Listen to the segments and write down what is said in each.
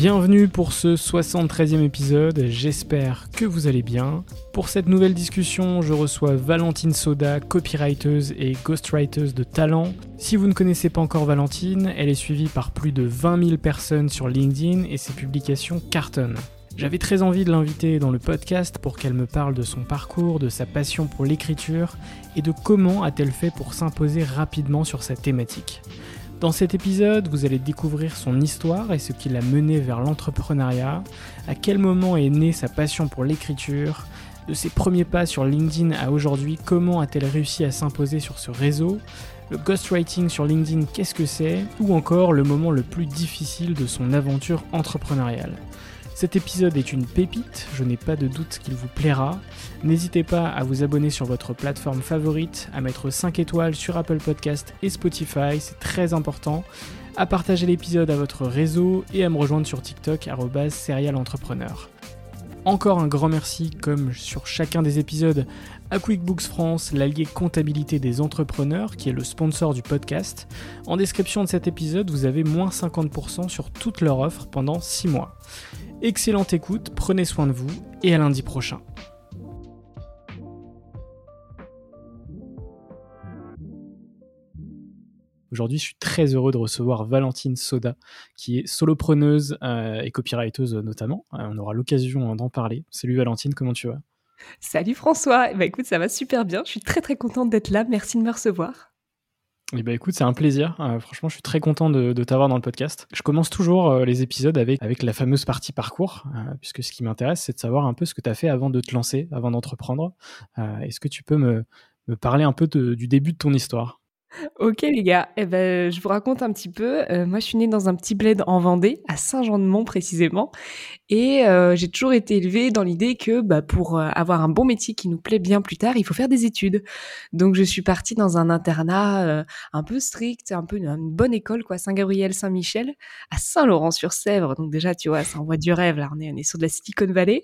Bienvenue pour ce 73e épisode, j'espère que vous allez bien. Pour cette nouvelle discussion, je reçois Valentine Soda, copywriteuse et ghostwriteuse de talent. Si vous ne connaissez pas encore Valentine, elle est suivie par plus de 20 000 personnes sur LinkedIn et ses publications cartonnent. J'avais très envie de l'inviter dans le podcast pour qu'elle me parle de son parcours, de sa passion pour l'écriture et de comment a-t-elle fait pour s'imposer rapidement sur sa thématique. Dans cet épisode, vous allez découvrir son histoire et ce qui l'a mené vers l'entrepreneuriat, à quel moment est née sa passion pour l'écriture, de ses premiers pas sur LinkedIn à aujourd'hui, comment a-t-elle réussi à s'imposer sur ce réseau, le ghostwriting sur LinkedIn, qu'est-ce que c'est, ou encore le moment le plus difficile de son aventure entrepreneuriale? Cet épisode est une pépite, je n'ai pas de doute qu'il vous plaira. N'hésitez pas à vous abonner sur votre plateforme favorite, à mettre 5 étoiles sur Apple Podcast et Spotify, c'est très important, à partager l'épisode à votre réseau et à me rejoindre sur TikTok serialentrepreneur. Encore un grand merci, comme sur chacun des épisodes, à QuickBooks France, l'allié comptabilité des entrepreneurs, qui est le sponsor du podcast. En description de cet épisode, vous avez moins 50% sur toute leur offre pendant 6 mois. Excellente écoute, prenez soin de vous et à lundi prochain. Aujourd'hui, je suis très heureux de recevoir Valentine Soda, qui est solopreneuse euh, et copywriteuse notamment. Euh, on aura l'occasion d'en parler. Salut Valentine, comment tu vas? Salut François, bah écoute, ça va super bien. Je suis très très contente d'être là. Merci de me recevoir. Eh ben, écoute, c'est un plaisir. Euh, franchement, je suis très content de, t'avoir dans le podcast. Je commence toujours euh, les épisodes avec, avec la fameuse partie parcours, euh, puisque ce qui m'intéresse, c'est de savoir un peu ce que tu as fait avant de te lancer, avant d'entreprendre. Est-ce que tu peux me, parler un peu du début de ton histoire? Ok les gars, eh ben, je vous raconte un petit peu. Moi, je suis née dans un petit bled en Vendée, à Saint-Jean-de-Mont précisément, et euh, j'ai toujours été élevée dans l'idée que bah, pour euh, avoir un bon métier qui nous plaît bien plus tard, il faut faire des études. Donc, je suis partie dans un internat un peu strict, un peu une, bonne école, quoi, Saint-Gabriel, Saint-Michel, à Saint-Laurent-sur-Sèvre. Donc déjà, tu vois, ça envoie du rêve. Là, on est, on est sur de la Silicon Valley.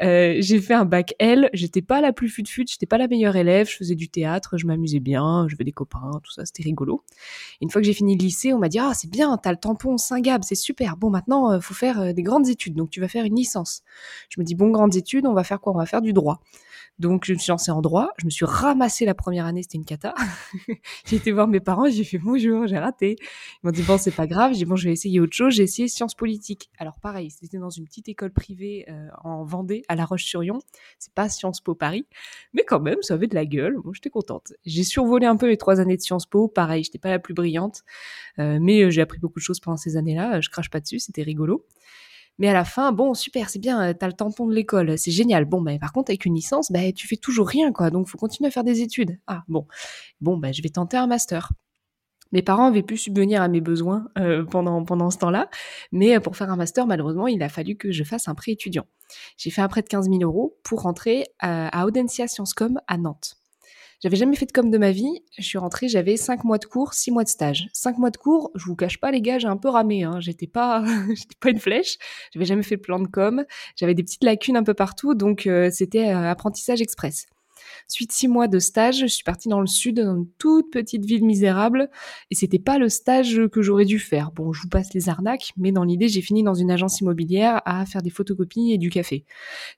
j'ai fait un bac L. J'étais pas la plus fut-fut, j'étais pas la meilleure élève. Je faisais du théâtre, je m'amusais bien, je veux des copains tout ça, c'était rigolo. une fois que j'ai fini le lycée, on m'a dit ah c'est bien, t'as le tampon Saint-Gab, c'est super. Bon maintenant, euh, faut faire euh, des grandes études, vas faire une licence. Je me dis bon grandes études, on va faire quoi? On va faire du droit. Donc je me suis lancée en droit, je me suis ramassée la première année, c'était une cata. j'ai été voir mes parents, j'ai fait bonjour, j'ai raté. Ils m'ont dit bon c'est pas grave, j'ai dit bon je vais essayer autre chose, j'ai essayé sciences politiques. Alors pareil, c'était dans une petite école privée euh, en Vendée, à La Roche-sur-Yon. C'est pas Sciences Po Paris, mais quand même ça avait de la gueule. Bon j'étais contente. J'ai survolé un peu les trois années de Sciences Po, pareil, j'étais pas la plus brillante, euh, mais euh, j'ai appris beaucoup de choses pendant ces années-là. Je crache pas dessus, c'était rigolo. Mais à la fin, bon, super, c'est bien, t'as le tampon de l'école, c'est génial. Bon, bah, par contre, avec une licence, bah, tu fais toujours rien, quoi. Donc, faut continuer à faire des études. Ah, bon. Bon, bah, je vais tenter un master. Mes parents avaient pu subvenir à mes besoins euh, pendant, pendant ce temps-là, mais pour faire un master, malheureusement, il a fallu que je fasse un prêt étudiant. J'ai fait un prêt de 15 000 euros pour rentrer à, à Audencia Sciences Com à Nantes. J'avais jamais fait de com de ma vie. Je suis rentrée, j'avais cinq mois de cours, six mois de stage. Cinq mois de cours, je vous cache pas les gars, j'ai un peu ramé. Hein. J'étais pas, j'étais pas une flèche. J'avais jamais fait de plan de com. J'avais des petites lacunes un peu partout, donc euh, c'était euh, apprentissage express. Suite six mois de stage, je suis partie dans le sud, dans une toute petite ville misérable, et c'était pas le stage que j'aurais dû faire. Bon, je vous passe les arnaques, mais dans l'idée, j'ai fini dans une agence immobilière à faire des photocopies et du café.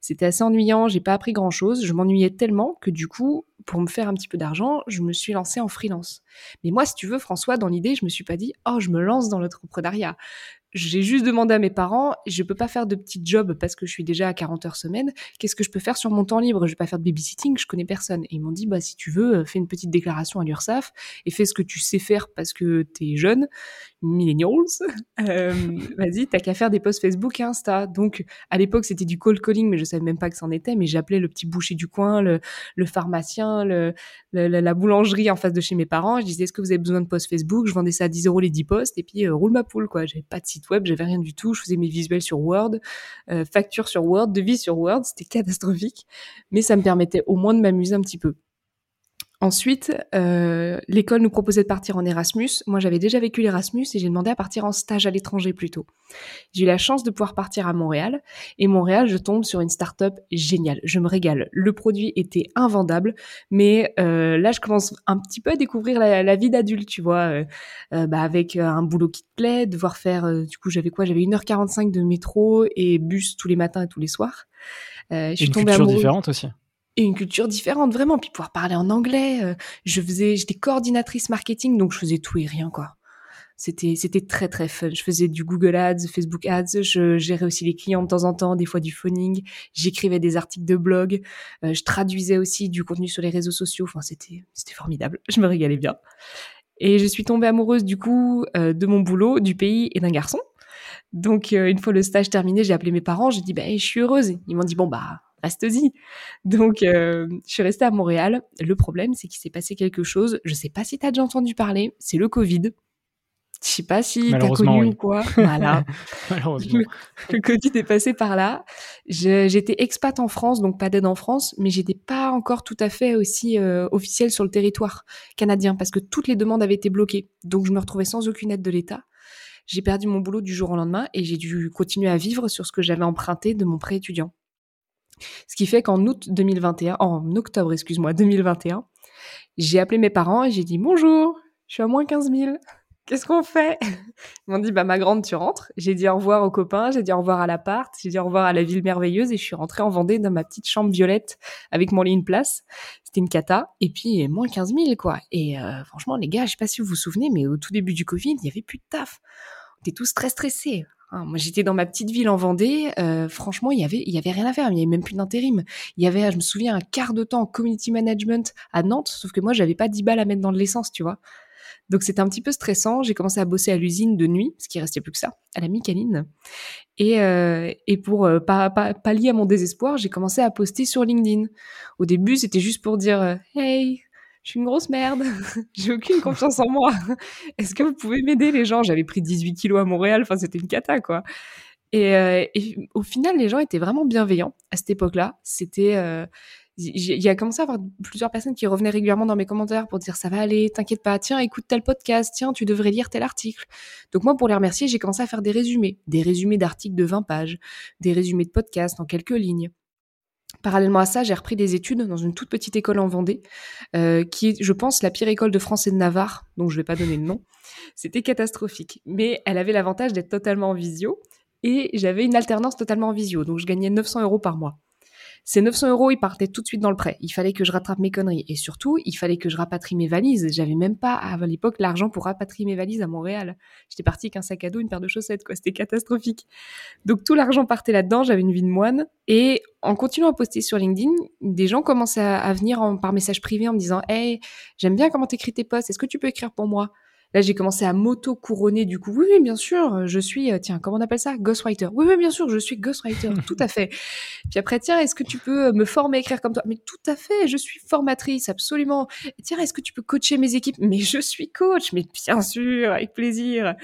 C'était assez ennuyant, j'ai pas appris grand chose, je m'ennuyais tellement que du coup, pour me faire un petit peu d'argent, je me suis lancée en freelance. Mais moi, si tu veux, François, dans l'idée, je me suis pas dit, oh, je me lance dans l'entrepreneuriat j'ai juste demandé à mes parents, je peux pas faire de petits jobs parce que je suis déjà à 40 heures semaine. Qu'est-ce que je peux faire sur mon temps libre? Je vais pas faire de babysitting, je connais personne. Et ils m'ont dit, bah si tu veux, fais une petite déclaration à l'URSSAF et fais ce que tu sais faire parce que t'es jeune, millennials. Euh, Vas-y, t'as qu'à faire des posts Facebook et Insta. Donc à l'époque c'était du cold calling, mais je savais même pas que c'en était. Mais j'appelais le petit boucher du coin, le, le pharmacien, le, la boulangerie en face de chez mes parents. Je disais, est-ce que vous avez besoin de posts Facebook? Je vendais ça à 10 euros les 10 posts et puis euh, roule ma poule quoi. J'avais pas de web, j'avais rien du tout. Je faisais mes visuels sur Word, euh, facture sur Word, devis sur Word, c'était catastrophique, mais ça me permettait au moins de m'amuser un petit peu. Ensuite, euh, l'école nous proposait de partir en Erasmus. Moi, j'avais déjà vécu l'Erasmus et j'ai demandé à partir en stage à l'étranger plutôt. J'ai eu la chance de pouvoir partir à Montréal. Et Montréal, je tombe sur une start-up géniale. Je me régale. Le produit était invendable, mais euh, là, je commence un petit peu à découvrir la, vie d'adulte, tu vois, euh, euh bah, avec euh, un boulot qui te plaît, devoir faire. Euh, du coup, j'avais quoi? J'avais 1h45 de métro et bus tous les matins et tous les soirs. je suis une culture différente aussi et une culture différente vraiment. Puis pouvoir parler en anglais euh, je faisais j'étais coordinatrice marketing donc je faisais tout et rien quoi. C'était c'était très très fun. Je faisais du Google Ads Facebook Ads je gérais aussi les clients de temps en temps des fois du phoning. J'écrivais des articles de blog. Euh, je traduisais aussi du contenu sur les réseaux sociaux. Enfin c'était c'était formidable. Je me régalais bien. Et je suis tombée amoureuse du coup euh, de mon boulot du pays et d'un garçon. Donc une fois le stage terminé j'ai appelé mes parents. J'ai dit bah je suis heureuse. Ils m'ont dit bon bah reste-y. Donc, euh, je suis restée à Montréal. Le problème, c'est qu'il s'est passé quelque chose. Je sais pas si tu as déjà entendu parler. C'est le Covid. Je sais pas si t'as connu ou quoi. Voilà. Malheureusement. Le, Covid est passé par là. J'étais expat en France, donc pas d'aide en France, mais j'étais pas encore tout à fait aussi euh, officielle sur le territoire canadien parce que toutes les demandes avaient été bloquées. Donc je me retrouvais sans aucune aide de l'État. J'ai perdu mon boulot du jour au lendemain et j'ai dû continuer à vivre sur ce que j'avais emprunté de mon prêt étudiant. Ce qui fait qu'en août 2021, en octobre, excuse-moi, 2021, j'ai appelé mes parents et j'ai dit bonjour, je suis à moins 15 000. Qu'est-ce qu'on fait? Ils m'ont dit bah ma grande tu rentres. J'ai dit au revoir aux copains, j'ai dit au revoir à l'appart, j'ai dit au revoir à la ville merveilleuse et je suis rentrée en Vendée dans ma petite chambre violette avec mon lit une place. C'était une cata et puis moins 15 000 quoi. Et euh, franchement les gars, je sais pas si vous vous souvenez, mais au tout début du Covid, il y avait plus de taf. On était tous très stressés. Hein, moi, j'étais dans ma petite ville en Vendée. Euh, franchement, il y avait, il y avait rien à faire. Il y avait même plus d'intérim. Il y avait, je me souviens, un quart de temps en community management à Nantes. Sauf que moi, j'avais pas 10 balles à mettre dans de l'essence, tu vois. Donc, c'était un petit peu stressant. J'ai commencé à bosser à l'usine de nuit, ce qui restait plus que ça, à la Micaline. Et, euh, et pour euh, pas, pas, pallier à mon désespoir, j'ai commencé à poster sur LinkedIn. Au début, c'était juste pour dire, euh, hey, je suis une grosse merde, j'ai aucune confiance en moi. Est-ce que vous pouvez m'aider les gens? J'avais pris 18 kilos à Montréal, enfin c'était une cata quoi. Et, euh, et, au final, les gens étaient vraiment bienveillants à cette époque-là. C'était, euh, il y a commencé à avoir plusieurs personnes qui revenaient régulièrement dans mes commentaires pour dire ça va aller, t'inquiète pas, tiens écoute tel podcast, tiens tu devrais lire tel article. Donc moi pour les remercier, j'ai commencé à faire des résumés, des résumés d'articles de 20 pages, des résumés de podcasts en quelques lignes. Parallèlement à ça, j'ai repris des études dans une toute petite école en Vendée, euh, qui est, je pense, la pire école de France et de Navarre, donc je vais pas donner le nom. C'était catastrophique, mais elle avait l'avantage d'être totalement en visio, et j'avais une alternance totalement en visio, donc je gagnais 900 euros par mois. Ces 900 euros, ils partaient tout de suite dans le prêt. Il fallait que je rattrape mes conneries. Et surtout, il fallait que je rapatrie mes valises. J'avais même pas, à l'époque, l'argent pour rapatrier mes valises à Montréal. J'étais partie avec un sac à dos, une paire de chaussettes, quoi. C'était catastrophique. Donc, tout l'argent partait là-dedans. J'avais une vie de moine. Et en continuant à poster sur LinkedIn, des gens commençaient à, venir par message privé en me disant, Hey, j'aime bien comment t'écris tes posts. Est-ce que tu peux écrire pour moi? Là, j'ai commencé à m'auto-couronner du coup. Oui, oui, bien sûr, je suis, euh, tiens, comment on appelle ça? Ghostwriter. Oui, oui, bien sûr, je suis ghostwriter, tout à fait. Puis après, tiens, est-ce que tu peux me former à écrire comme toi? Mais tout à fait, je suis formatrice, absolument. Tiens, est-ce que tu peux coacher mes équipes? Mais je suis coach, mais bien sûr, avec plaisir.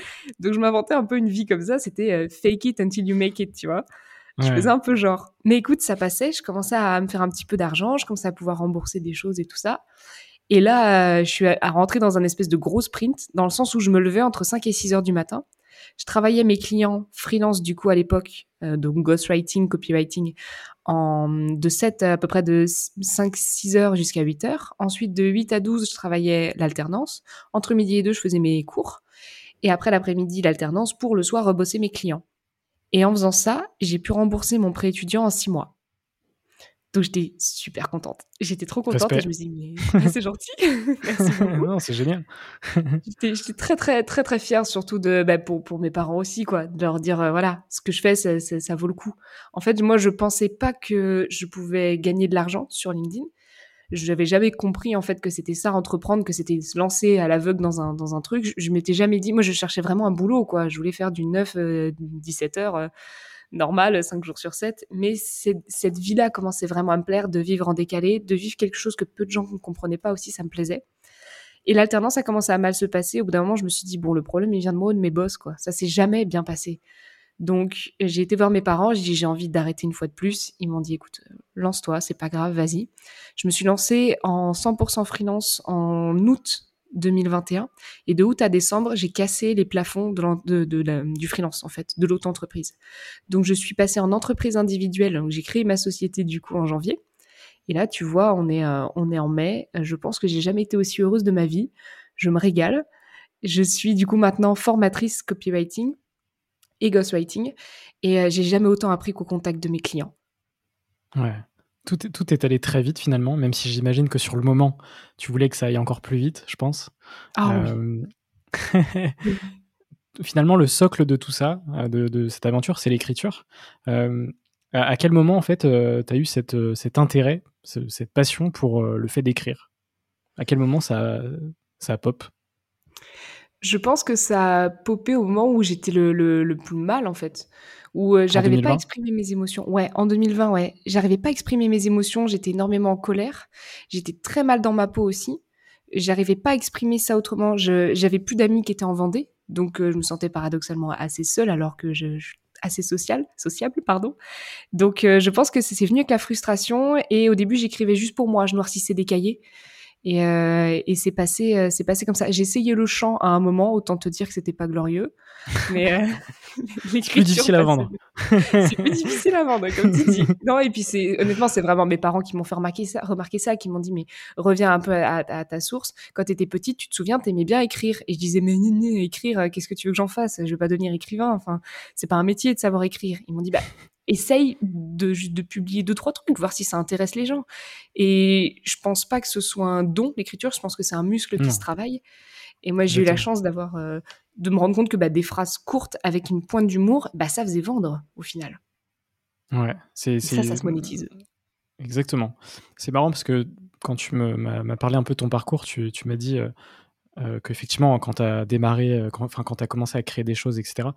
Donc, je m'inventais un peu une vie comme ça, c'était euh, fake it until you make it, tu vois? Je faisais un peu genre. Mais écoute, ça passait, je commençais à me faire un petit peu d'argent, je commençais à pouvoir rembourser des choses et tout ça. Et là, euh, je suis à, rentrer dans un espèce de gros sprint, dans le sens où je me levais entre 5 et 6 heures du matin. Je travaillais mes clients freelance du coup à l'époque, euh, donc ghostwriting, copywriting, en, de 7 à peu près de 5-6 heures jusqu'à 8 heures. Ensuite, de 8 à 12, je travaillais l'alternance. Entre midi et 2, je faisais mes cours. Et après l'après-midi, l'alternance pour le soir rebosser mes clients. Et en faisant ça, j'ai pu rembourser mon prêt étudiant en 6 mois. Donc j'étais super contente. J'étais trop contente et je me suis dit, mais c'est gentil? Merci beaucoup. non, c'est génial. j'étais très, très, très, très fière, surtout de, bah, pour, pour mes parents aussi, quoi, de leur dire, euh, voilà, ce que je fais, ça, ça, vaut le coup. En fait, moi, je pensais pas que je pouvais gagner de l'argent sur LinkedIn. Je n'avais jamais compris, en fait, que c'était ça, entreprendre, que c'était se lancer à l'aveugle dans un, dans un truc. Je, je m'étais jamais dit, moi, je cherchais vraiment un boulot, quoi. Je voulais faire du 9, 17 euh, heures. Euh, normal, 5 jours sur 7. Mais cette vie-là commençait vraiment à me plaire, de vivre en décalé, de vivre quelque chose que peu de gens ne comprenaient pas aussi, ça me plaisait. Et l'alternance a commencé à mal se passer. Au bout d'un moment, je me suis dit, bon, le problème, il vient de moi, de mes boss, quoi. Ça s'est jamais bien passé. Donc, j'ai été voir mes parents, j'ai dit, j'ai envie d'arrêter une fois de plus. Ils m'ont dit, écoute, euh, lance-toi, c'est pas grave, vas-y. Je me suis lancée en 100% freelance en août 2021. Et de août à décembre, j'ai cassé les plafonds de, du freelance, en fait, de l'auto-entreprise. Donc, je suis passée en entreprise individuelle. Donc, j'ai créé ma société, du coup, en janvier. Et là, tu vois, on est, euh, on est en mai. Je pense que j'ai jamais été aussi heureuse de ma vie. Je me régale. Je suis, du coup, maintenant formatrice copywriting et ghostwriting. Et euh, j'ai jamais autant appris qu'au contact de mes clients. Ouais tout, est allé très vite finalement, même si j'imagine que sur le moment, tu voulais que ça aille encore plus vite, je pense. Ah oui. Euh, finalement, le socle de tout ça, euh, de, cette aventure, c'est l'écriture. Euh, à quel moment, en fait, tu as eu cette, cet intérêt, cette passion pour le fait d'écrire? À quel moment ça, ça pop? Je pense que ça a popé au moment où j'étais le, le, plus mal, en fait où euh, j'arrivais pas à exprimer mes émotions. Ouais, en 2020, ouais, j'arrivais pas à exprimer mes émotions, j'étais énormément en colère, j'étais très mal dans ma peau aussi. J'arrivais pas à exprimer ça autrement. J'avais plus d'amis qui étaient en Vendée, donc euh, je me sentais paradoxalement assez seule alors que je, suis assez sociale, sociable, pardon. Donc euh, je pense que c'est venu avec la frustration et au début j'écrivais juste pour moi, je noircissais des cahiers. Et, euh, et c'est passé, euh, c'est passé comme ça. J'ai essayé le chant à un moment, autant te dire que c'était pas glorieux. Mais euh, c'est plus difficile à vendre. c'est plus difficile à vendre, comme tu dis. Non, et puis c'est honnêtement, c'est vraiment mes parents qui m'ont fait remarquer ça, remarquer ça, qui m'ont dit mais reviens un peu à, ta source. Quand tu étais petite, tu te souviens, t'aimais bien écrire. Et je disais mais écrire, qu'est-ce que tu veux que j'en fasse? Je vais pas devenir écrivain. Enfin, c'est pas un métier de savoir écrire. Ils m'ont dit bah essaye de, de publier deux, trois trucs, voir si ça intéresse les gens. Et je pense pas que ce soit un don, l'écriture, je pense que c'est un muscle qui se travaille. Et moi, j'ai eu la chance d'avoir, euh, de me rendre compte que bah, des phrases courtes avec une pointe d'humour, bah, ça faisait vendre au final. Ouais, c'est ça, ça se monétise. Exactement. C'est marrant parce que quand tu m'as parlé un peu de ton parcours, tu, tu m'as dit euh, euh, qu'effectivement, quand tu as démarré, quand, enfin, quand tu as commencé à créer des choses, etc.,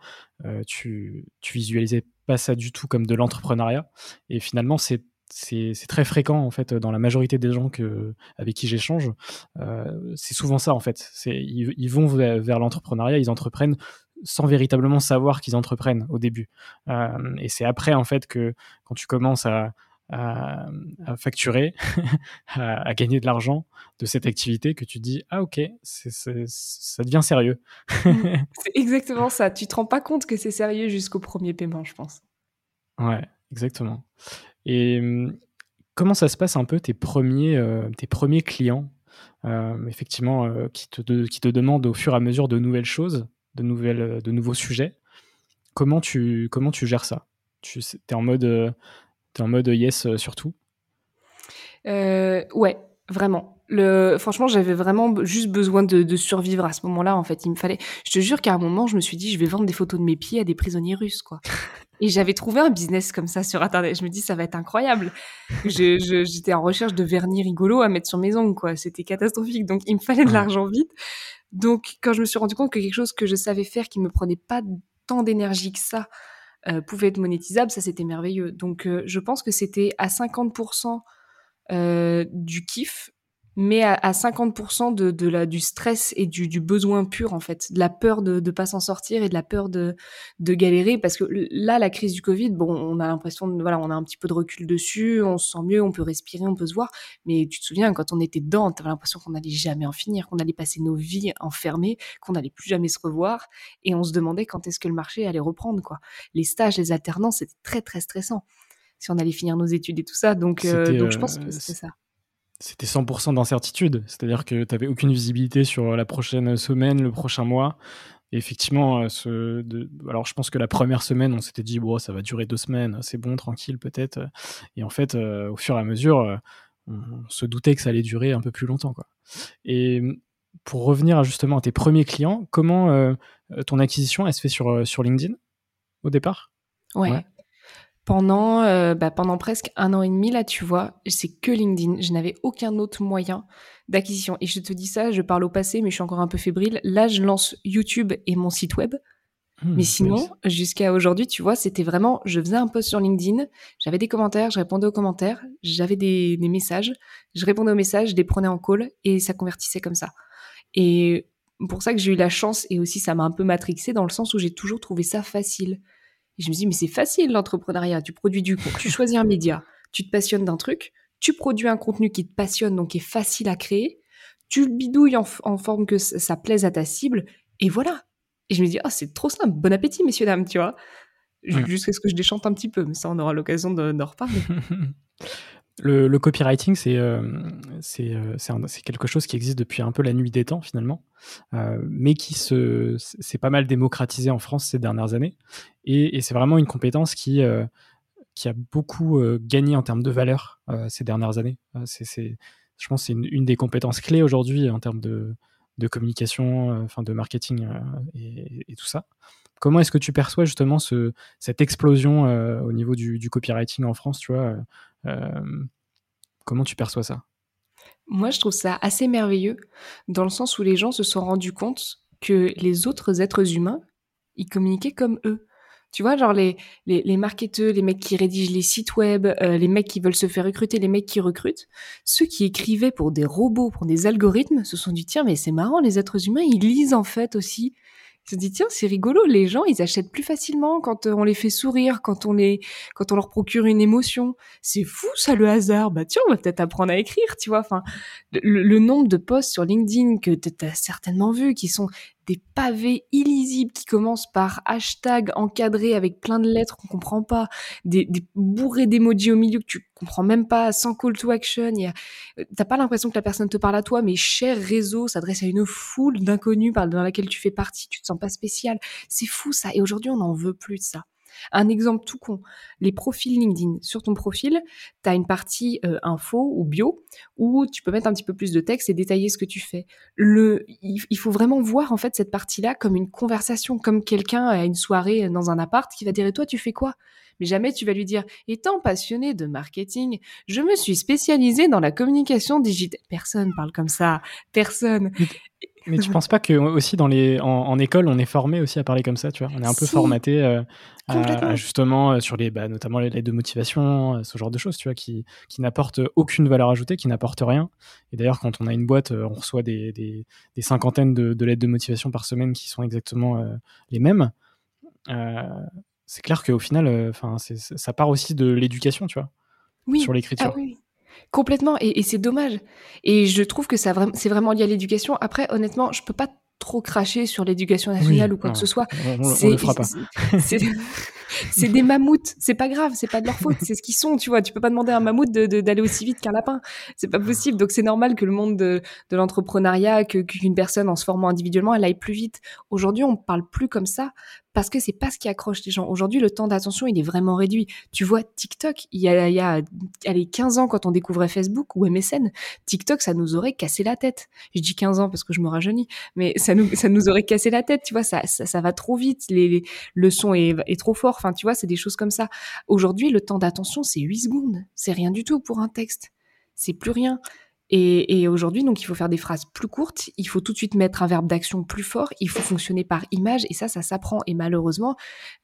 tu, tu visualisais pas ça du tout comme de l'entrepreneuriat. Et finalement, c'est c'est très fréquent en fait dans la majorité des gens que, avec qui j'échange. Euh, c'est souvent ça en fait. Ils, vont vers, l'entrepreneuriat, ils entreprennent sans véritablement savoir qu'ils entreprennent au début. Euh, et c'est après en fait que quand tu commences à, à, facturer, à, gagner de l'argent de cette activité que tu dis ah ok ça devient sérieux. c'est exactement ça. Tu te rends pas compte que c'est sérieux jusqu'au premier paiement, je pense. Ouais, exactement. Et hum, comment ça se passe un peu tes premiers, euh, tes premiers clients, euh, effectivement, euh, qui, te, qui te demandent au fur et à mesure de nouvelles choses, de, nouvelles, de nouveaux sujets? Comment tu, comment tu gères ça? Tu es en mode T'es en mode yes euh, surtout euh, Ouais, vraiment. Le, franchement, j'avais vraiment juste besoin de, survivre à ce moment-là. En fait, il me fallait. Je te jure qu'à un moment, je me suis dit, je vais vendre des photos de mes pieds à des prisonniers russes, quoi. Et j'avais trouvé un business comme ça sur Internet. Je me dis, ça va être incroyable. J'étais en recherche de vernis rigolo à mettre sur mes ongles, quoi. C'était catastrophique. Donc, il me fallait de l'argent vite. Donc, quand je me suis rendu compte que quelque chose que je savais faire, qui me prenait pas tant d'énergie que ça, euh, pouvait être monétisable, ça c'était merveilleux. Donc, euh, je pense que c'était à 50% euh, du kiff mais à, à 50% de, de la, du stress et du, du, besoin pur, en fait, de la peur de ne pas s'en sortir et de la peur de, de galérer. Parce que là, la crise du Covid, bon, on a l'impression, voilà, on a un petit peu de recul dessus, on se sent mieux, on peut respirer, on peut se voir. Mais tu te souviens, quand on était dedans, tu avais l'impression qu'on n'allait jamais en finir, qu'on allait passer nos vies enfermées, qu'on n'allait plus jamais se revoir. Et on se demandait quand est-ce que le marché allait reprendre, quoi. Les stages, les alternances, c'était très, très stressant si on allait finir nos études et tout ça. Donc, euh, donc je pense que euh, c'est ça c'était 100% d'incertitude. C'est-à-dire que tu n'avais aucune visibilité sur la prochaine semaine, le prochain mois. Et effectivement, euh, ce, de, alors je pense que la première semaine, on s'était dit, bon, ça va durer deux semaines, c'est bon, tranquille peut-être. Et en fait, euh, au fur et à mesure, euh, on, se doutait que ça allait durer un peu plus longtemps. Quoi. Et pour revenir justement à tes premiers clients, comment ton acquisition, elle se fait sur, sur LinkedIn au départ? Ouais pendant, euh, bah, pendant presque un an et demi, là, tu vois, c'est que LinkedIn. Je n'avais aucun autre moyen d'acquisition. Et je te dis ça, je parle au passé, mais je suis encore un peu fébrile. Là, je lance YouTube et mon site web. Hmm, mais sinon, jusqu'à aujourd'hui, tu vois, c'était vraiment, je faisais un post sur LinkedIn, j'avais des commentaires, je répondais aux commentaires, j'avais des, des messages, je répondais aux messages, je les prenais en call et ça convertissait comme ça. Et pour ça que j'ai eu la chance et aussi ça m'a un peu matrixé dans le sens où j'ai toujours trouvé ça facile. Et je me dis, mais c'est facile l'entrepreneuriat. Tu produis du contenu, tu choisis un média, tu te passionnes d'un truc, tu produis un contenu qui te passionne, donc qui est facile à créer, tu le bidouilles en, forme que ça, plaise à ta cible, et voilà. Et je me dis, ah, c'est trop simple, bon appétit, messieurs, dames, tu vois. Jusqu'à ce que je déchante un petit peu, mais ça, on aura l'occasion d'en reparler. Le, copywriting, c'est euh, euh, c'est quelque chose qui existe depuis un peu la nuit des temps finalement, euh, mais qui se pas mal démocratisé en France ces dernières années, et, c'est vraiment une compétence qui qui a beaucoup gagné en termes de valeur ces dernières années. je pense c'est une, des compétences clés aujourd'hui en termes de, de communication, enfin de marketing et, tout ça. Comment est-ce que tu perçois justement ce, cette explosion au niveau du, du, copywriting en France, tu vois euh, comment tu perçois ça? Moi, je trouve ça assez merveilleux, dans le sens où les gens se sont rendus compte que les autres êtres humains, ils communiquaient comme eux. Tu vois, genre les, les, les marketeurs, les mecs qui rédigent les sites web, euh, les mecs qui veulent se faire recruter, les mecs qui recrutent, ceux qui écrivaient pour des robots, pour des algorithmes, se sont dit, tiens, mais c'est marrant, les êtres humains, ils lisent en fait aussi se dit tiens c'est rigolo les gens ils achètent plus facilement quand euh, on les fait sourire quand on les quand on leur procure une émotion. C'est fou ça le hasard. Bah tiens on va peut-être apprendre à écrire tu vois. Enfin le, le nombre de posts sur LinkedIn que tu as certainement vu qui sont des pavés illisibles qui commencent par hashtag encadré avec plein de lettres qu'on comprend pas, des, des bourrés d'emojis au milieu que tu comprends même pas, sans call to action. Euh, t'as pas l'impression que la personne te parle à toi, mais cher réseau s'adresse à une foule d'inconnus dans laquelle tu fais partie, tu te sens pas spécial. C'est fou ça. Et aujourd'hui, on n'en veut plus de ça. Un exemple tout con, les profils LinkedIn. Sur ton profil, tu as une partie euh, info ou bio où tu peux mettre un petit peu plus de texte et détailler ce que tu fais. Le, il, faut vraiment voir en fait cette partie-là comme une conversation, comme quelqu'un à une soirée dans un appart qui va dire et toi tu fais quoi? Mais jamais tu vas lui dire étant passionné de marketing, je me suis spécialisé dans la communication digitale. Personne parle comme ça, personne. Mais tu penses pas que aussi dans les en, école on est formé aussi à parler comme ça, tu vois? On est un peu formaté euh, à, justement euh, sur les bah, notamment les lettres de motivation, euh, ce genre de choses, tu vois, qui qui n'apportent aucune valeur ajoutée, qui n'apportent rien. Et d'ailleurs quand on a une boîte, on reçoit des, des, des cinquantaines de, de, lettres de motivation par semaine qui sont exactement les mêmes. C'est clair qu'au final, enfin ça part aussi de l'éducation, tu vois, oui. sur l'écriture. Ah, oui. Complètement, et, c'est dommage. Et je trouve que ça c'est vraiment lié à l'éducation. Après, honnêtement, je peux pas trop cracher sur l'éducation nationale ou quoi que ce soit. C'est des mammouths, c'est pas grave, c'est pas de leur faute, c'est ce qu'ils sont, tu vois. Tu peux pas demander à un mammouth d'aller de, aussi vite qu'un lapin, c'est pas possible. Donc c'est normal que le monde de, de l'entrepreneuriat, qu'une personne en se formant individuellement, elle aille plus vite. Aujourd'hui, on parle plus comme ça parce que c'est pas ce qui accroche les gens. Aujourd'hui, le temps d'attention, il est vraiment réduit. Tu vois, TikTok, il y a, il y a allez, 15 ans, quand on découvrait Facebook ou MSN, TikTok, ça nous aurait cassé la tête. Je dis 15 ans parce que je me rajeunis, mais ça nous, ça nous aurait cassé la tête, tu vois, ça, ça, va trop vite, les, le son est, est trop fort, enfin, tu vois, c'est des choses comme ça. Aujourd'hui, le temps d'attention, c'est 8 secondes. C'est rien du tout pour un texte. C'est plus rien. Et, aujourd'hui, donc, il faut faire des phrases plus courtes. Il faut tout de suite mettre un verbe d'action plus fort. Il faut fonctionner par image. Et ça, ça s'apprend. Et malheureusement,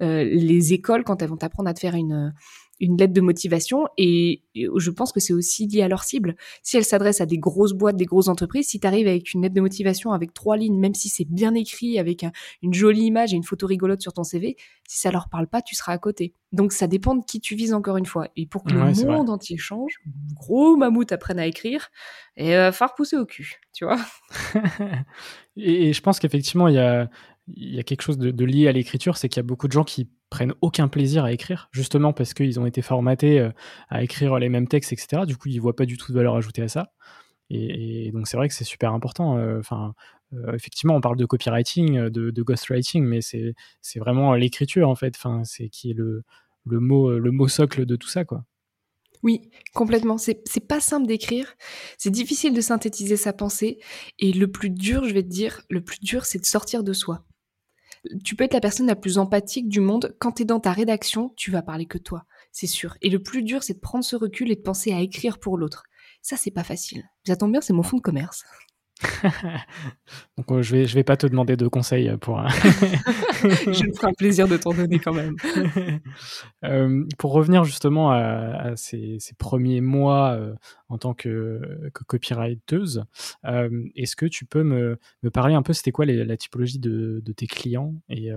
euh, les écoles, quand elles vont t'apprendre à te faire une, une lettre de motivation et je pense que c'est aussi lié à leur cible. Si elle s'adresse à des grosses boîtes, des grosses entreprises, si tu arrives avec une lettre de motivation avec trois lignes, même si c'est bien écrit, avec une jolie image et une photo rigolote sur ton CV, si ça leur parle pas, tu seras à côté. Donc ça dépend de qui tu vises encore une fois. Et pour que le monde entier change, gros mammouth apprenne à écrire, et va falloir pousser au cul, tu vois. et, je pense qu'effectivement, il y a, y a quelque chose de, de lié à l'écriture, c'est qu'il y a beaucoup de gens qui prennent aucun plaisir à écrire, justement parce qu'ils ont été formatés euh, à écrire les mêmes textes, etc. Du coup, ils voient pas du tout de valeur ajoutée à ça. Et, donc, c'est vrai que c'est super important. Euh, enfin, euh, effectivement, on parle de copywriting, de, de ghostwriting, mais c'est vraiment l'écriture, en fait. Enfin, c'est qui est le, le, mot, le mot socle de tout ça, quoi. Oui, complètement. C'est pas simple d'écrire. C'est difficile de synthétiser sa pensée. Et le plus dur, je vais te dire, le plus dur, c'est de sortir de soi tu peux être la personne la plus empathique du monde. Quand tu es dans ta rédaction, tu vas parler que toi, c'est sûr. Et le plus dur, c'est de prendre ce recul et de penser à écrire pour l'autre. Ça, c'est pas facile. Ça tombe bien, c'est mon fond de commerce. Donc euh, je vais je vais pas te demander de conseils pour. je me ferai un plaisir de t'en donner quand même. Euh, pour revenir justement à, ces, premiers mois euh, en tant que, que copywriteuse, est-ce que tu peux me, me, parler un peu c'était quoi la typologie de, de, tes clients et,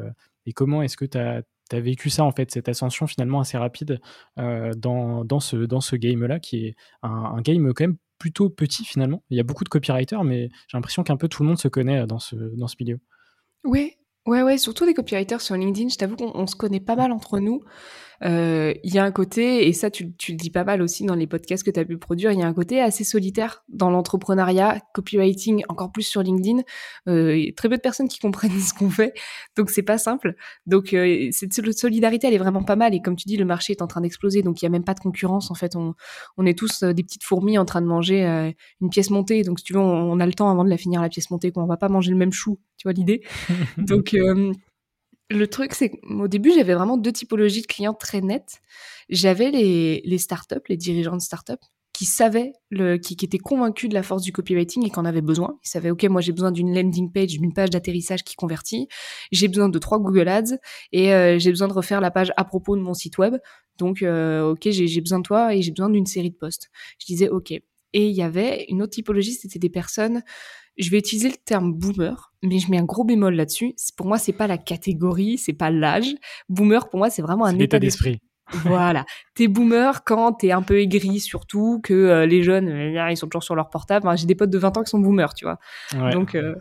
et comment est-ce que tu as vécu ça en fait, cette ascension finalement assez rapide dans, dans, ce, dans ce game-là, qui est un, un, game quand même plutôt petit finalement. Il y a beaucoup de copywriters, mais j'ai l'impression qu'un peu tout le monde se connaît euh, dans ce, dans ce milieu. Oui, ouais, ouais, surtout des copywriters sur LinkedIn. Je t'avoue qu'on se connaît pas mal entre nous. Euh, il y a un côté, et ça tu, tu, le dis pas mal aussi dans les podcasts que tu as pu produire, il y a un côté assez solitaire dans l'entrepreneuriat, copywriting, encore plus sur LinkedIn. Euh, très peu de personnes qui comprennent ce qu'on fait, donc c'est pas simple. Donc euh, cette solidarité, elle est vraiment pas mal. Et comme tu dis, le marché est en train d'exploser, donc il y a même pas de concurrence. En fait, on, on est tous euh, des petites fourmis en train de manger une pièce montée. Donc si tu veux, on, on, a le temps avant de la finir la pièce montée, qu'on va pas manger le même chou. Tu vois l'idée Donc le truc, c'est qu'au début, j'avais vraiment deux typologies de clients très nettes. J'avais les, startups, les dirigeants de startups, qui savaient, qui, étaient convaincus de la force du copywriting et qu'en avaient besoin. Ils savaient, OK, moi j'ai besoin d'une landing page, d'une page d'atterrissage qui convertit. J'ai besoin de trois Google Ads et euh, j'ai besoin de refaire la page à propos de mon site web. Donc, euh, OK, j'ai besoin de toi et j'ai besoin d'une série de posts. Je disais, OK. Et il y avait une autre typologie, c'était des personnes je vais utiliser le terme boomer, mais je mets un gros bémol là-dessus. Pour moi, c'est pas la catégorie, c'est pas l'âge. Boomer, pour moi, c'est vraiment un état d'esprit. voilà. T'es boomer quand t'es un peu aigri, surtout que euh, les jeunes, euh, ils sont toujours sur leur portable. J'ai des potes de 20 ans qui sont boomers, tu vois. Donc, euh,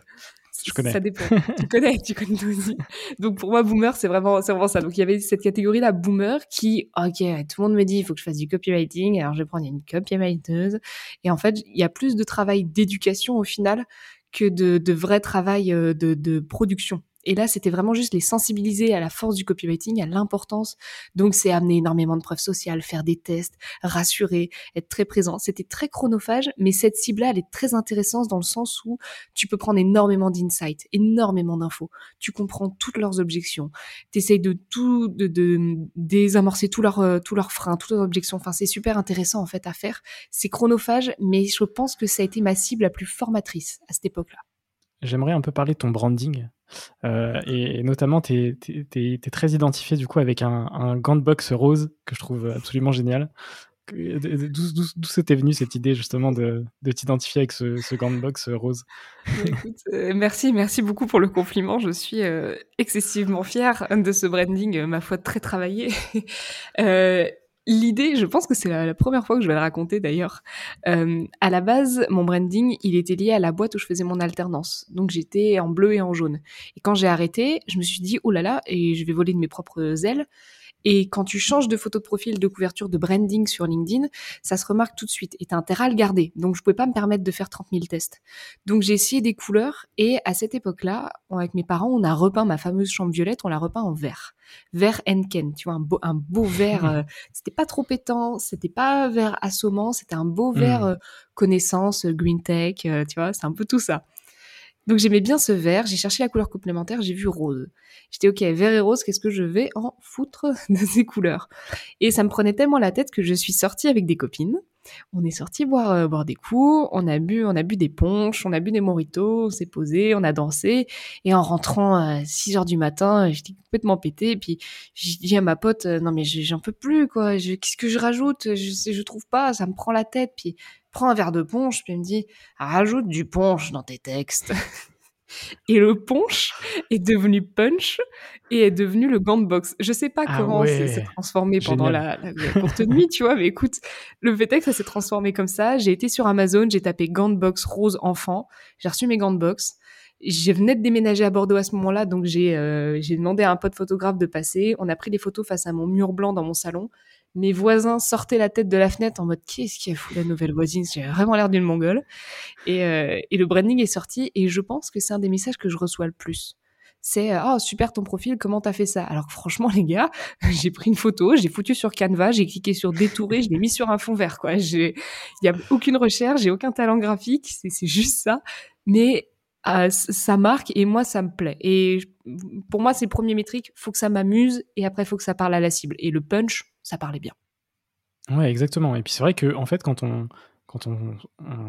je connais. Ça dépend. tu connais, tu connais aussi. Donc pour moi, boomer, c'est vraiment, c'est vraiment ça. Donc il y avait cette catégorie-là, boomer, qui, ok, tout le monde me dit, il faut que je fasse du copywriting. Alors je vais prendre une copywriteuse. Et en fait, il y a plus de travail d'éducation au final que de, de vrai travail euh, de, de production. Et là, c'était vraiment juste les sensibiliser à la force du copywriting, à l'importance. Donc, c'est amener énormément de preuves sociales, faire des tests, rassurer, être très présent. C'était très chronophage, mais cette cible-là, elle est très intéressante dans le sens où tu peux prendre énormément d'insights, énormément d'infos. Tu comprends toutes leurs objections. Tu essayes de tout, de, de désamorcer tous leurs, euh, tous leurs freins, toutes leurs objections. Enfin, c'est super intéressant, en fait, à faire. C'est chronophage, mais je pense que ça a été ma cible la plus formatrice à cette époque-là. J'aimerais un peu parler de ton branding. Euh, et, notamment, tu es, très identifié du coup avec un, un gant de boxe rose que je trouve absolument génial. D'où c'était venu cette idée justement de, de t'identifier avec ce, ce, gant de boxe rose? Euh, Merci, merci beaucoup pour le compliment. Je suis euh, excessivement fière de ce branding, ma foi très travaillé. L'idée, je pense que c'est la, première fois que je vais le raconter d'ailleurs. Euh, à la base, mon branding, il était lié à la boîte où je faisais mon alternance. Donc j'étais en bleu et en jaune. Et quand j'ai arrêté, je me suis dit, oh là là, et je vais voler de mes propres ailes. Et quand tu changes de photo de profil, de couverture, de branding sur LinkedIn, ça se remarque tout de suite. Et t'as intérêt à le garder. Donc, je pouvais pas me permettre de faire 30 000 tests. Donc, j'ai essayé des couleurs. Et à cette époque-là, avec mes parents, on a repeint ma fameuse chambre violette, on l'a repeint en vert. Vert Enken, tu vois, un beau, un beau vert. Euh, c'était pas trop pétant, c'était pas vert assommant, c'était un beau vert hmm. euh, connaissance, green tech, euh, tu vois, c'est un peu tout ça. Donc j'aimais bien ce vert, j'ai cherché la couleur complémentaire, j'ai vu rose. J'étais ok, vert et rose, qu'est-ce que je vais en foutre de ces couleurs? Et ça me prenait tellement la tête que je suis sortie avec des copines. On est sorti boire, euh, boire des coups, on a bu, on a bu des ponches, on a bu des moritos, on s'est posé, on a dansé. Et en rentrant à 6 heures du matin, j'étais complètement pété. Puis j'ai dit à ma pote, euh, non mais j'en peux plus quoi. Qu'est-ce que je rajoute? Je je trouve pas, ça me prend la tête. Puis prends un verre de punch, puis elle me dit, rajoute du punch dans tes textes. Et le punch est devenu punch et est devenu le gant de boxe. Je sais pas Ah comment ouais. c'est transformé pendant la, Génial. la- la courte nuit, tu vois, mais écoute, le fait est que ça s'est transformé comme ça. J'ai été sur Amazon, j'ai tapé gant de boxe rose enfant, j'ai reçu mes gants de boxe. Je venais de déménager à Bordeaux à ce moment-là, donc j'ai euh, j'ai demandé à un pote photographe de passer. On a pris des photos face à mon mur blanc dans mon salon. Mes voisins sortaient la tête de la fenêtre en mode qu'est-ce qui a foutu la nouvelle voisine? J'ai vraiment l'air d'une mongole. Et, euh, et le branding est sorti et je pense que c'est un des messages que je reçois le plus. C'est oh super ton profil, comment t'as fait ça Alors franchement les gars, j'ai pris une photo, j'ai foutu sur Canva, j'ai cliqué sur détourer, je l'ai mis sur un fond vert quoi. Il y a aucune recherche, j'ai aucun talent graphique, c'est juste ça. Mais euh, ça marque et moi ça me plaît. Et pour moi c'est le premier métrique, faut que ça m'amuse et après faut que ça parle à la cible. Et le punch, ça parlait bien. Ouais, exactement. Et puis c'est vrai que en fait, quand on quand on,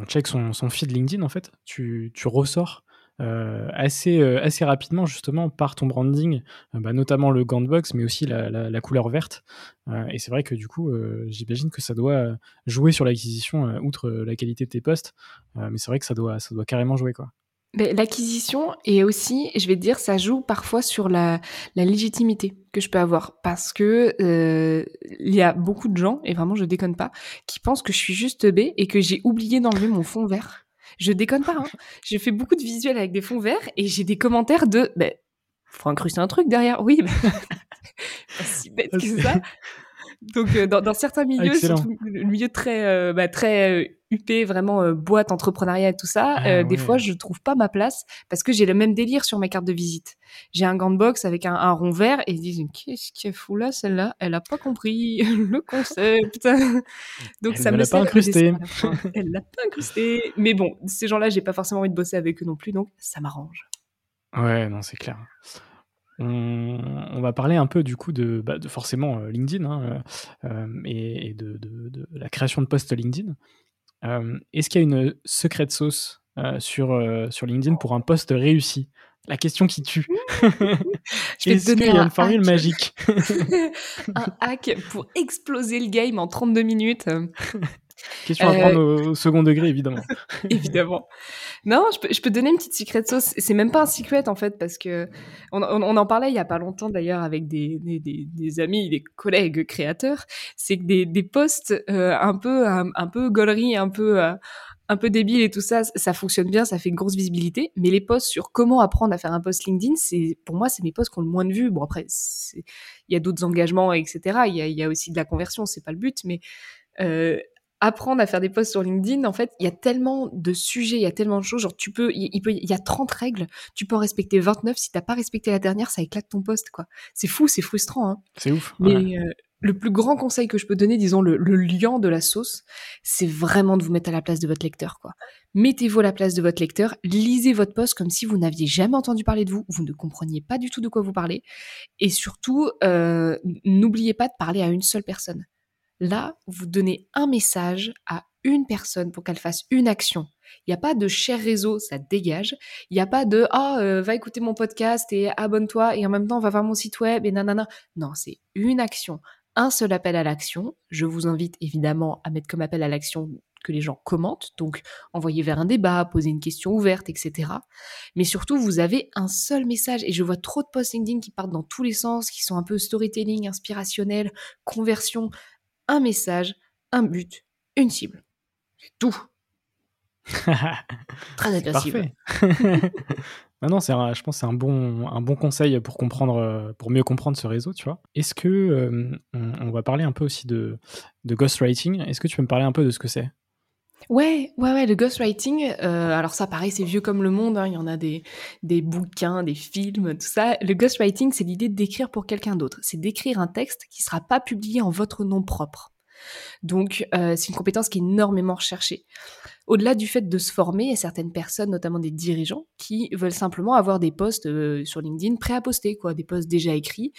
check son, son feed LinkedIn, en fait, tu, tu ressors euh, assez euh, assez rapidement justement par ton branding, euh, bah, notamment le gant box, mais aussi la, couleur verte. Et c'est vrai que du coup, j'imagine que ça doit jouer sur l'acquisition, outre la qualité de tes posts. Euh, mais c'est vrai que ça doit carrément jouer. Mais L'acquisition et aussi, je vais te dire, ça joue parfois sur la, la légitimité que je peux avoir parce que euh, il y a beaucoup de gens et vraiment je déconne pas qui pensent que je suis juste B et que j'ai oublié d'enlever mon fond vert. Je déconne pas. Hein. J'ai fait beaucoup de visuels avec des fonds verts et j'ai des commentaires de ben faut incruster un truc derrière. Oui, ben, pas si bête que ça. Donc euh, dans, dans certains milieux, Excellent. surtout le milieu très euh, bah, très euh, huppé, vraiment euh, boîte, entrepreneuriat et tout ça, Ah des fois je trouve pas ma place parce que j'ai le même délire sur mes cartes de visite. J'ai un gant de boxe avec un, un rond vert et ils se disent qu'est-ce qu'elle fout là celle-là? Elle a pas compris le concept. Donc Elle ça ne me l'a pas incrusté. Elle l'a pas incrusté. Mais bon, ces gens-là, j'ai pas forcément envie de bosser avec eux non plus, donc ça m'arrange. Ouais, non, c'est clair. On, on va parler un peu du coup de, bah, de forcément euh, LinkedIn hein, euh, euh, et, et de, de- de la création de posts LinkedIn. Euh, Est-ce qu'il y a une secrète sauce sur, sur LinkedIn pour un post réussi? La question qui tue. Je vais te donner y a un une formule hack. magique? Un hack pour exploser le game en 32 minutes. Question à Euh, prendre au, second degré, évidemment. Évidemment. Non, je peux, je peux donner une petite secret sauce. C'est même pas un secret en fait parce que on, on- on en parlait il y a pas longtemps d'ailleurs avec des, des, amis, des collègues créateurs. C'est que des, des posts euh, un peu un, un peu gaulerie, un peu euh, un peu débile et tout ça, ça fonctionne bien, ça fait une grosse visibilité. Mais les posts sur comment apprendre à faire un post LinkedIn, c'est pour moi c'est mes posts qui ont le moins de vues. Bon après, il y a d'autres engagements etc. Il y a, il y a aussi de la conversion, c'est pas le but, mais euh, apprendre à faire des posts sur LinkedIn, en fait, il y a tellement de sujets, il y a tellement de choses. Genre, tu peux, il peut, il y a 30 règles, tu peux en respecter 29. Si t'as pas respecté la dernière, ça éclate ton post, quoi. C'est fou, c'est frustrant, hein. C'est ouf. Mais ouais. euh, le plus grand conseil que je peux donner, disons le, le liant de la sauce, c'est vraiment de vous mettre à la place de votre lecteur, quoi. Mettez-vous à la place de votre lecteur, lisez votre post comme si vous n'aviez jamais entendu parler de vous, vous ne compreniez pas du tout de quoi vous parlez, et surtout, euh, n'oubliez pas de parler à une seule personne. Là, vous donnez un message à une personne pour qu'elle fasse une action. Il n'y a pas de cher réseau, ça dégage. Il n'y a pas de ah euh, va écouter mon podcast et abonne-toi et en même temps va voir mon site web et nanana. Non, c'est une action, un seul appel à l'action. Je vous invite évidemment à mettre comme appel à l'action que les gens commentent, donc envoyer vers un débat, poser une question ouverte, etc. Mais surtout, vous avez un seul message et je vois trop de posts LinkedIn qui partent dans tous les sens, qui sont un peu storytelling, inspirationnel, conversion. Un message, un but, une cible. C'est tout. Très agressif. Parfait. Maintenant, je pense que c'est un bon, un bon conseil pour comprendre, pour mieux comprendre ce réseau, tu vois. Est-ce que euh, on, on va parler un peu aussi de, de ghostwriting Est-ce que tu peux me parler un peu de ce que c'est? Ouais, ouais, ouais, le ghostwriting, euh, alors ça pareil, c'est vieux comme le monde, hein, il y en a des, des bouquins, des films, tout ça. Le ghostwriting, c'est l'idée d'écrire pour quelqu'un d'autre. C'est d'écrire un texte qui sera pas publié en votre nom propre. Donc, euh, c'est une compétence qui est énormément recherchée. Au-delà du fait de se former, il y a certaines personnes, notamment des dirigeants, qui veulent simplement avoir des posts euh, sur LinkedIn prêts à poster, quoi, des posts déjà écrits,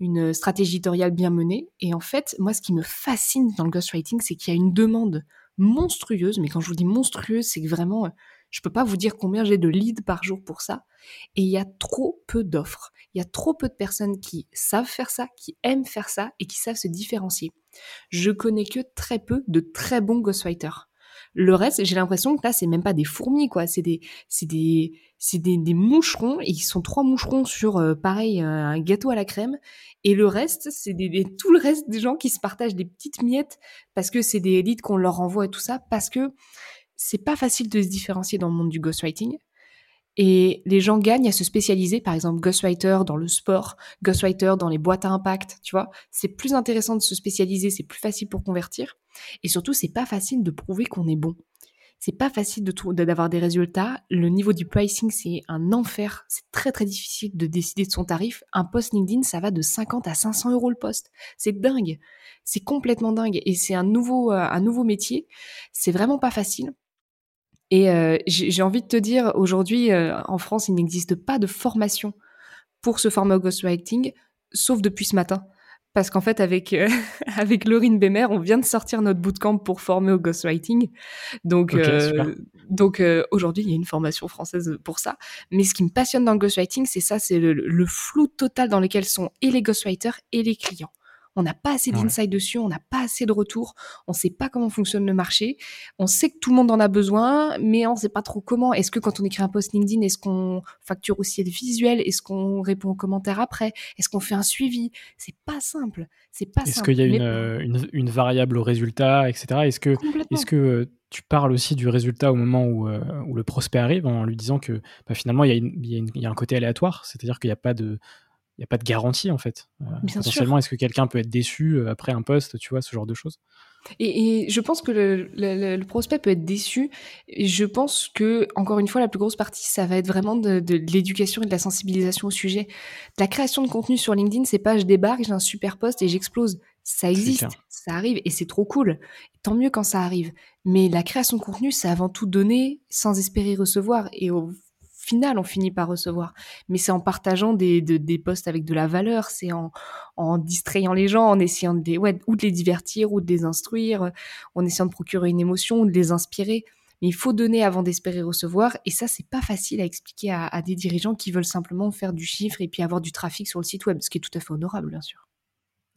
une stratégie éditoriale bien menée. Et en fait, moi, ce qui me fascine dans le ghostwriting, c'est qu'il y a une demande monstrueuse, mais quand je vous dis monstrueuse, c'est que vraiment, je peux pas vous dire combien j'ai de leads par jour pour ça. Et il y a trop peu d'offres. Il y a trop peu de personnes qui savent faire ça, qui aiment faire ça et qui savent se différencier. Je connais que très peu de très bons ghostwriters. Le reste, j'ai l'impression que là, c'est même pas des fourmis, quoi. C'est des, c'est des, c'est des, moucherons. Et ils sont trois moucherons sur, euh, pareil, euh, un gâteau à la crème. Et le reste, c'est des, tout le reste des gens qui se partagent des petites miettes parce que c'est des leads qu'on leur envoie et tout ça. Parce que c'est pas facile de se différencier dans le monde du ghostwriting. Et les gens gagnent à se spécialiser, par exemple ghostwriter dans le sport, ghostwriter dans les boîtes à impact, tu vois. C'est plus intéressant de se spécialiser, c'est plus facile pour convertir. Et surtout, c'est pas facile de prouver qu'on est bon. C'est pas facile d'avoir des résultats. Le niveau du pricing, c'est un enfer. C'est très très difficile de décider de son tarif. Un post LinkedIn, ça va de 50 à 500 euros le poste. C'est dingue. C'est complètement dingue. Et c'est un nouveau, euh, un nouveau métier. C'est vraiment pas facile. Et euh, j'ai envie de te dire, aujourd'hui, euh, en France, il n'existe pas de formation pour se former au ghostwriting, sauf depuis ce matin. Parce qu'en fait, avec, euh, avec Laurine Bemer, on vient de sortir notre bootcamp pour former au ghostwriting. Donc, donc aujourd'hui, il y a une formation française pour ça. Mais ce qui me passionne dans le ghostwriting, c'est ça, c'est le, le flou total dans lequel sont et les ghostwriters et les clients on n'a pas assez d'insight dessus, on n'a pas assez de retour, on ne sait pas comment fonctionne le marché, on sait que tout le monde en a besoin, mais on ne sait pas trop comment. Est-ce que quand on écrit un post LinkedIn, est-ce qu'on facture aussi le visuel? Est-ce qu'on répond aux commentaires après? Est-ce qu'on fait un suivi? C'est pas simple. C'est pas Est-ce qu'il y a euh, une, variable au résultat, etc. Est-ce que, est que euh, tu parles aussi du résultat au moment où, euh, le prospect arrive en lui disant que bah, finalement il y, a un côté aléatoire, c'est-à-dire qu'il n'y a pas de il n'y a pas de garantie en fait. Euh, potentiellement, est-ce que quelqu'un peut être déçu euh, après un poste, tu vois, ce genre de choses? Et, je pense que le, prospect peut être déçu. Et je pense que, encore une fois, la plus grosse partie, ça va être vraiment de, l'éducation et de la sensibilisation au sujet. la création de contenu sur LinkedIn, c'est pas je débarque, j'ai un super poste et j'explose. Ça existe, ça arrive et c'est trop cool. Tant mieux quand ça arrive. Mais la création de contenu, c'est avant tout donner sans espérer recevoir. Et au final, on finit par recevoir. Mais c'est en partageant des, des posts avec de la valeur, c'est en, en distrayant les gens, en essayant de ouais, ou de les divertir, ou de les instruire, en essayant de procurer une émotion, ou de les inspirer. Mais il faut donner avant d'espérer recevoir. Et ça, c'est pas facile à expliquer à des dirigeants qui veulent simplement faire du chiffre et puis avoir du trafic sur le site web, ce qui est tout à fait honorable, bien sûr.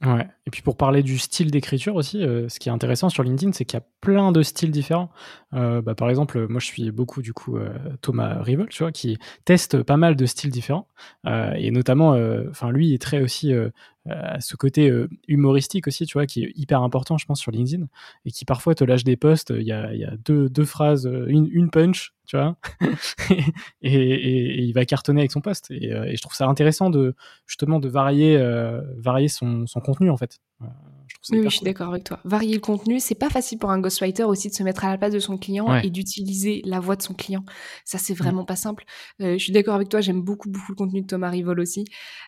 Ouais. Et puis pour parler du style d'écriture aussi, euh, ce qui est intéressant sur LinkedIn, c'est qu'il y a plein de styles différents. Euh, bah, par exemple, moi je suis beaucoup du coup euh, Thomas Rivol, tu vois, qui teste pas mal de styles différents. et notamment, enfin lui est très aussi ce côté humoristique aussi, tu vois, qui est hyper important, je pense, sur LinkedIn, et qui parfois te lâche des posts. Il y a, deux, phrases, une, une punch, tu vois, et, il va cartonner avec son post. Et, je trouve ça intéressant de justement de varier, varier son contenu en fait. Oui, je suis d'accord avec toi. Varier le contenu, c'est pas facile pour un ghostwriter aussi de se mettre à la place de son client et d'utiliser la voix de son client. Ça, c'est mmh. vraiment pas simple. Euh, je suis d'accord avec toi, j'aime beaucoup, beaucoup le contenu de Thomas Rivol aussi.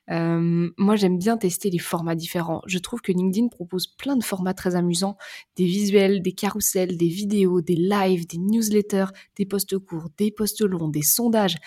Euh, moi, j'aime bien tester les formats différents. Je trouve que LinkedIn propose plein de formats très amusants. Des visuels, des carousels, des vidéos, des lives, des newsletters, des posts courts, des posts longs, des sondages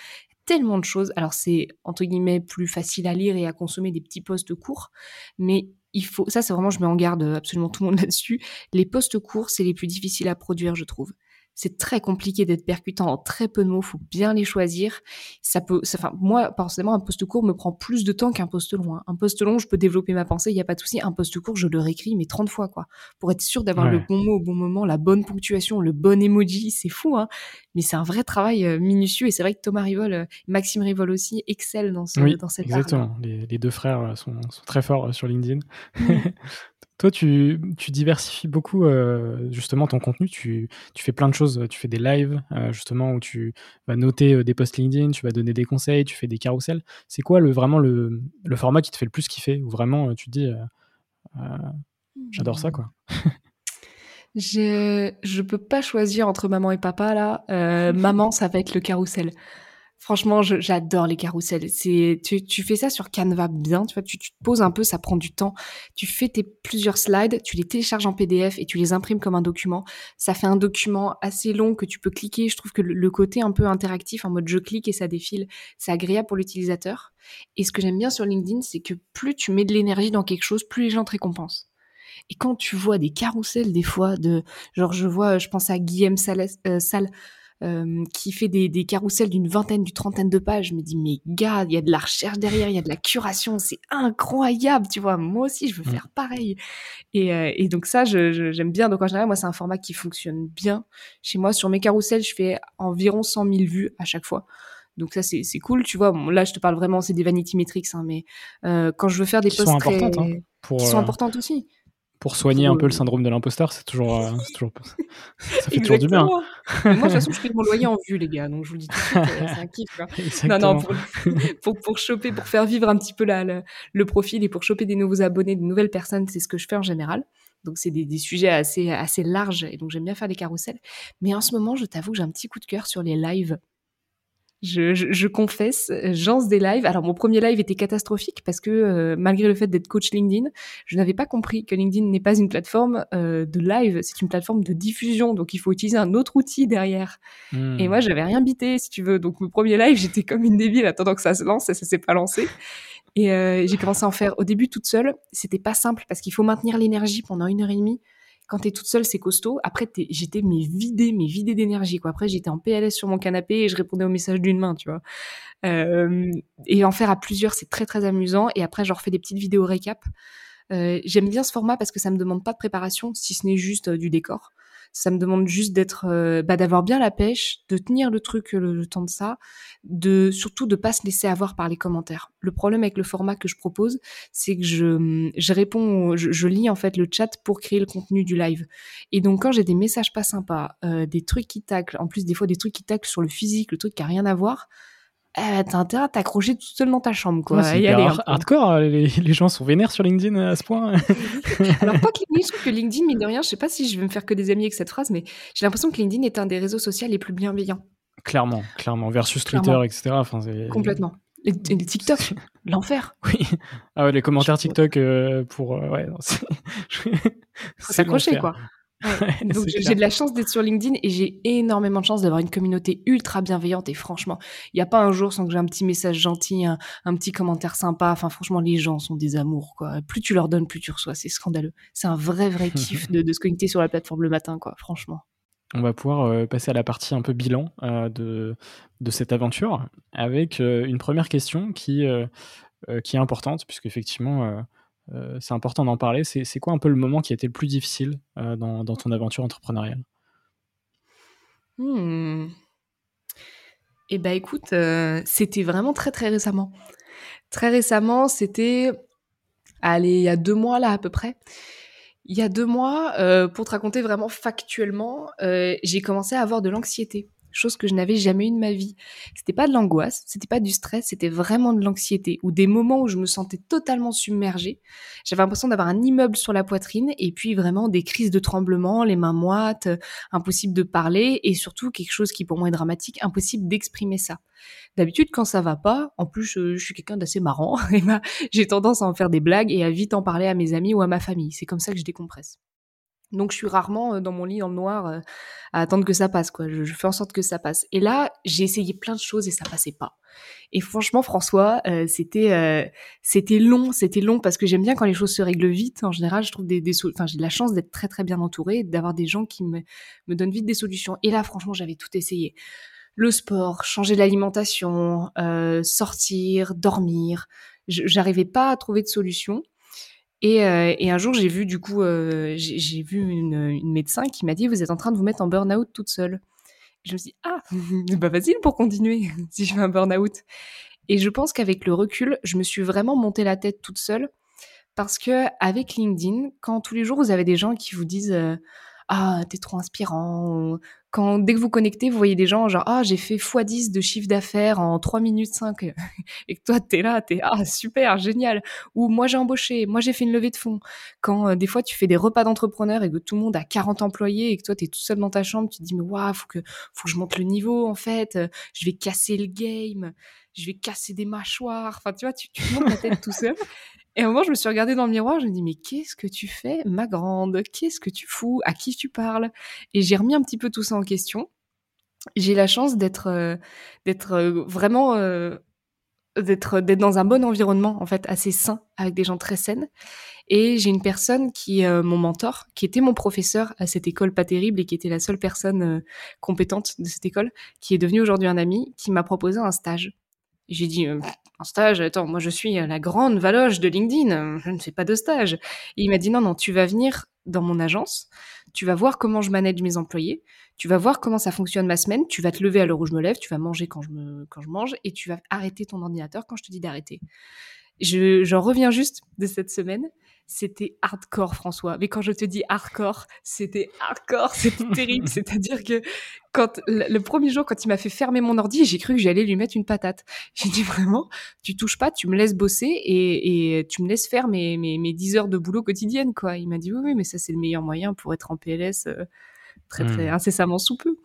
tellement de choses. Alors c'est entre guillemets plus facile à lire et à consommer des petits posts courts, mais il faut, ça c'est vraiment, je mets en garde absolument tout le monde là-dessus. Les postes courts, c'est les plus difficiles à produire, je trouve c'est très compliqué d'être percutant en très peu de mots, faut bien les choisir. Ça peut, enfin, moi, personnellement, un poste court me prend plus de temps qu'un poste long. Hein. Un poste long, je peux développer ma pensée, il n'y a pas de souci. Un poste court, je le réécris, mais 30 fois, quoi. Pour être sûr d'avoir le bon mot au bon moment, la bonne ponctuation, le bon emoji, c'est fou, hein. Mais c'est un vrai travail euh, minutieux et c'est vrai que Thomas Rivol, euh, Maxime Rivol aussi, excellent dans, ce, dans cette Exactement. Les, les, deux frères euh, sont, sont très forts sur LinkedIn. Toi, tu, diversifies beaucoup euh, justement ton contenu. Tu, fais plein de choses. Tu fais des lives euh, justement où tu vas noter euh, des posts LinkedIn, tu vas donner des conseils, tu fais des carousels. C'est quoi le, vraiment le, le, format qui te fait le plus kiffer? Ou vraiment tu te dis j'adore ça quoi Je ne peux pas choisir entre maman et papa là. maman, ça va être le carrousel Franchement, j'adore les carousels. C'est, tu, fais ça sur Canva bien, tu vois, tu, te poses un peu, ça prend du temps. Tu fais tes plusieurs slides, tu les télécharges en PDF et tu les imprimes comme un document. Ça fait un document assez long que tu peux cliquer. Je trouve que le, côté un peu interactif, en mode je clique et ça défile, c'est agréable pour l'utilisateur. Et ce que j'aime bien sur LinkedIn, c'est que plus tu mets de l'énergie dans quelque chose, plus les gens te récompensent. Et quand tu vois des carousels des fois de, genre je vois, je pense à Guillaume Salle, euh, euh, qui fait des, des carousels d'une vingtaine, d'une trentaine de pages. Je me dis, mais gars, il y a de la recherche derrière, il y a de la curation, c'est incroyable, tu vois. Moi aussi, je veux mm. faire pareil. Et, euh, et donc ça, j'aime je, bien. Donc en général, moi, c'est un format qui fonctionne bien. Chez moi, sur mes carousels, je fais environ 100 000 vues à chaque fois. Donc ça, c'est cool, tu vois. là, je te parle vraiment, c'est des vanity metrics, hein, mais euh, quand je veux faire des qui posts sont très... importantes, hein, pour, qui sont importantes aussi pour soigner un peu le syndrome de l'imposteur, c'est toujours, euh, toujours, ça fait toujours du bien. moi, de toute façon, je fais mon loyer en vue, les gars, donc je vous le dis tout de suite, euh, c'est un kiff. Non, non, pour, pour, pour, choper, pour faire vivre un petit peu la, le profil et pour choper des nouveaux abonnés, de nouvelles personnes, c'est ce que je fais en général. Donc, c'est des, des, sujets assez, assez larges et donc j'aime bien faire des carousels. Mais en ce moment, je t'avoue que j'ai un petit coup de cœur sur les lives je, je, je, confesse, j'ance des lives. Alors mon premier live était catastrophique parce que euh, malgré le fait d'être coach LinkedIn, je n'avais pas compris que LinkedIn n'est pas une plateforme euh, de live, c'est une plateforme de diffusion. Donc il faut utiliser un autre outil derrière. Hmm. Et moi j'avais rien bité si tu veux. Donc mon premier live j'étais comme une débile attendant que ça se lance et ça s'est pas lancé. Et euh, j'ai commencé à en faire au début toute seule. C'était pas simple parce qu'il faut maintenir l'énergie pendant une heure et demie quand t'es toute seule, c'est costaud. Après, j'étais mais vidée, mais vidée d'énergie. Quoi. Après, j'étais en PLS sur mon canapé et je répondais aux messages d'une main, tu vois. Euh, et en faire à plusieurs, c'est très très amusant. Et après, je refais des petites vidéos récap. Euh, J'aime bien ce format parce que ça me demande pas de préparation, si ce n'est juste euh, du décor. Ça me demande juste d'être, euh, bah, d'avoir bien la pêche, de tenir le truc le, temps de ça, de surtout de pas se laisser avoir par les commentaires. Le problème avec le format que je propose, c'est que je, je réponds, je, lis en fait le chat pour créer le contenu du live. Et donc quand j'ai des messages pas sympas, euh, des trucs qui taclent, en plus des fois des trucs qui taclent sur le physique, le truc qui a rien à voir, eh, t'as intérêt à t'accrocher tout seul dans ta chambre, quoi. hardcore, hein, les, les, gens sont vénères sur LinkedIn à ce point. Alors, pas que LinkedIn, je trouve que LinkedIn, mine de rien, je sais pas si je vais me faire que des amis avec cette phrase, mais j'ai l'impression que LinkedIn est un des réseaux sociaux les plus bienveillants. Clairement, clairement, versus Twitter, etc. Enfin, Complètement. Et, les TikTok, l'enfer. Oui. Ah ouais, les commentaires TikTok euh, pour. Euh, ouais, Faut s'accrocher, quoi. Donc j'ai de la chance d'être sur LinkedIn et j'ai énormément de chance d'avoir une communauté ultra bienveillante et franchement, il n'y a pas un jour sans que j'ai un petit message gentil, un, petit commentaire sympa. Enfin franchement, les gens sont des amours quoi. Plus tu leur donnes, plus tu reçois. C'est scandaleux. C'est un vrai vrai kiff de, se connecter sur la plateforme le matin quoi. Franchement. On va pouvoir euh, passer à la partie un peu bilan euh, de, de cette aventure avec euh, une première question qui, qui est importante puisque effectivement euh, c'est important d'en parler. C'est quoi un peu le moment qui a été le plus difficile euh, dans, ton aventure entrepreneuriale? Hmm. Eh ben écoute, euh, c'était vraiment très très récemment. Très récemment, c'était, allez, il y a deux mois là à peu près. Il y a deux mois, pour te raconter vraiment factuellement, j'ai commencé à avoir de l'anxiété chose que je n'avais jamais eu de ma vie. C'était pas de l'angoisse, c'était pas du stress, c'était vraiment de l'anxiété ou des moments où je me sentais totalement submergée. J'avais l'impression d'avoir un immeuble sur la poitrine et puis vraiment des crises de tremblement, les mains moites, impossible de parler et surtout quelque chose qui pour moi est dramatique, impossible d'exprimer ça. D'habitude, quand ça va pas, en plus, je, suis quelqu'un d'assez marrant, j'ai tendance à en faire des blagues et à vite en parler à mes amis ou à ma famille. C'est comme ça que je décompresse. Donc je suis rarement euh, dans mon lit dans le noir euh, à attendre que ça passe quoi. Je, fais en sorte que ça passe. Et là, j'ai essayé plein de choses et ça passait pas. Et franchement, François, euh, c'était c'était long, c'était long parce que j'aime bien quand les choses se règlent vite. En général, je trouve des, des enfin j'ai de la chance d'être très très bien entourée, d'avoir des gens qui me me donnent vite des solutions. Et là, franchement, j'avais tout essayé. Le sport, changer l'alimentation, sortir, dormir. J'arrivais pas à trouver de solution. Euh, et, un jour, j'ai vu du coup, euh, j'ai vu une, médecin qui m'a dit vous êtes en train de vous mettre en burn-out toute seule. je me suis dit ah, c'est pas facile pour continuer si je fais un burn-out. Et je pense qu'avec le recul, je me suis vraiment monté la tête toute seule parce que avec LinkedIn, quand tous les jours vous avez des gens qui vous disent euh, ah t'es trop inspirant. Quand dès que vous connectez, vous voyez des gens genre ah j'ai fait x10 de chiffre d'affaires en 3 minutes 5 et que toi t'es là, t'es ah super génial. Ou moi j'ai embauché, moi j'ai fait une levée de fonds. Quand euh, des fois tu fais des repas d'entrepreneurs et que tout le monde a 40 employés et que toi t'es tout seul dans ta chambre, tu te dis mais waouh faut que faut que je monte le niveau en fait, je vais casser le game je vais casser des mâchoires. Enfin, tu vois, tu, tu montes ta tête tout seul. Et à un moment, je me suis regardée dans le miroir, je me dis, mais qu'est-ce que tu fais, ma grande? Qu'est-ce que tu fous? À qui tu parles? Et j'ai remis un petit peu tout ça en question. J'ai la chance d'être euh, d'être euh, vraiment euh, d'être d'être dans un bon environnement en fait assez sain avec des gens très saines. Et j'ai une personne qui est mon mentor qui était mon professeur à cette école pas terrible et qui était la seule personne compétente de cette école qui est devenue aujourd'hui un ami qui m'a proposé un stage. J'ai dit, un stage, attends, moi je suis la grande valoche de LinkedIn, je ne fais pas de stage. Et il m'a dit, non, non, tu vas venir dans mon agence, tu vas voir comment je manage mes employés, tu vas voir comment ça fonctionne ma semaine, tu vas te lever à l'heure où je me lève, tu vas manger quand je, me, quand je mange, et tu vas arrêter ton ordinateur quand je te dis d'arrêter. J'en reviens juste de cette semaine c'était hardcore, François. Mais quand je te dis hardcore, c'était hardcore, c'était terrible. C'est-à-dire que quand le premier jour, quand il m'a fait fermer mon ordi, j'ai cru que j'allais lui mettre une patate. J'ai dit vraiment, tu touches pas, tu me laisses bosser et, tu me laisses faire mes, mes, 10 heures de boulot quotidienne, quoi. Il m'a dit oui, oui, mais ça c'est le meilleur moyen pour être en PLS euh, très, très hmm. incessamment sous peu.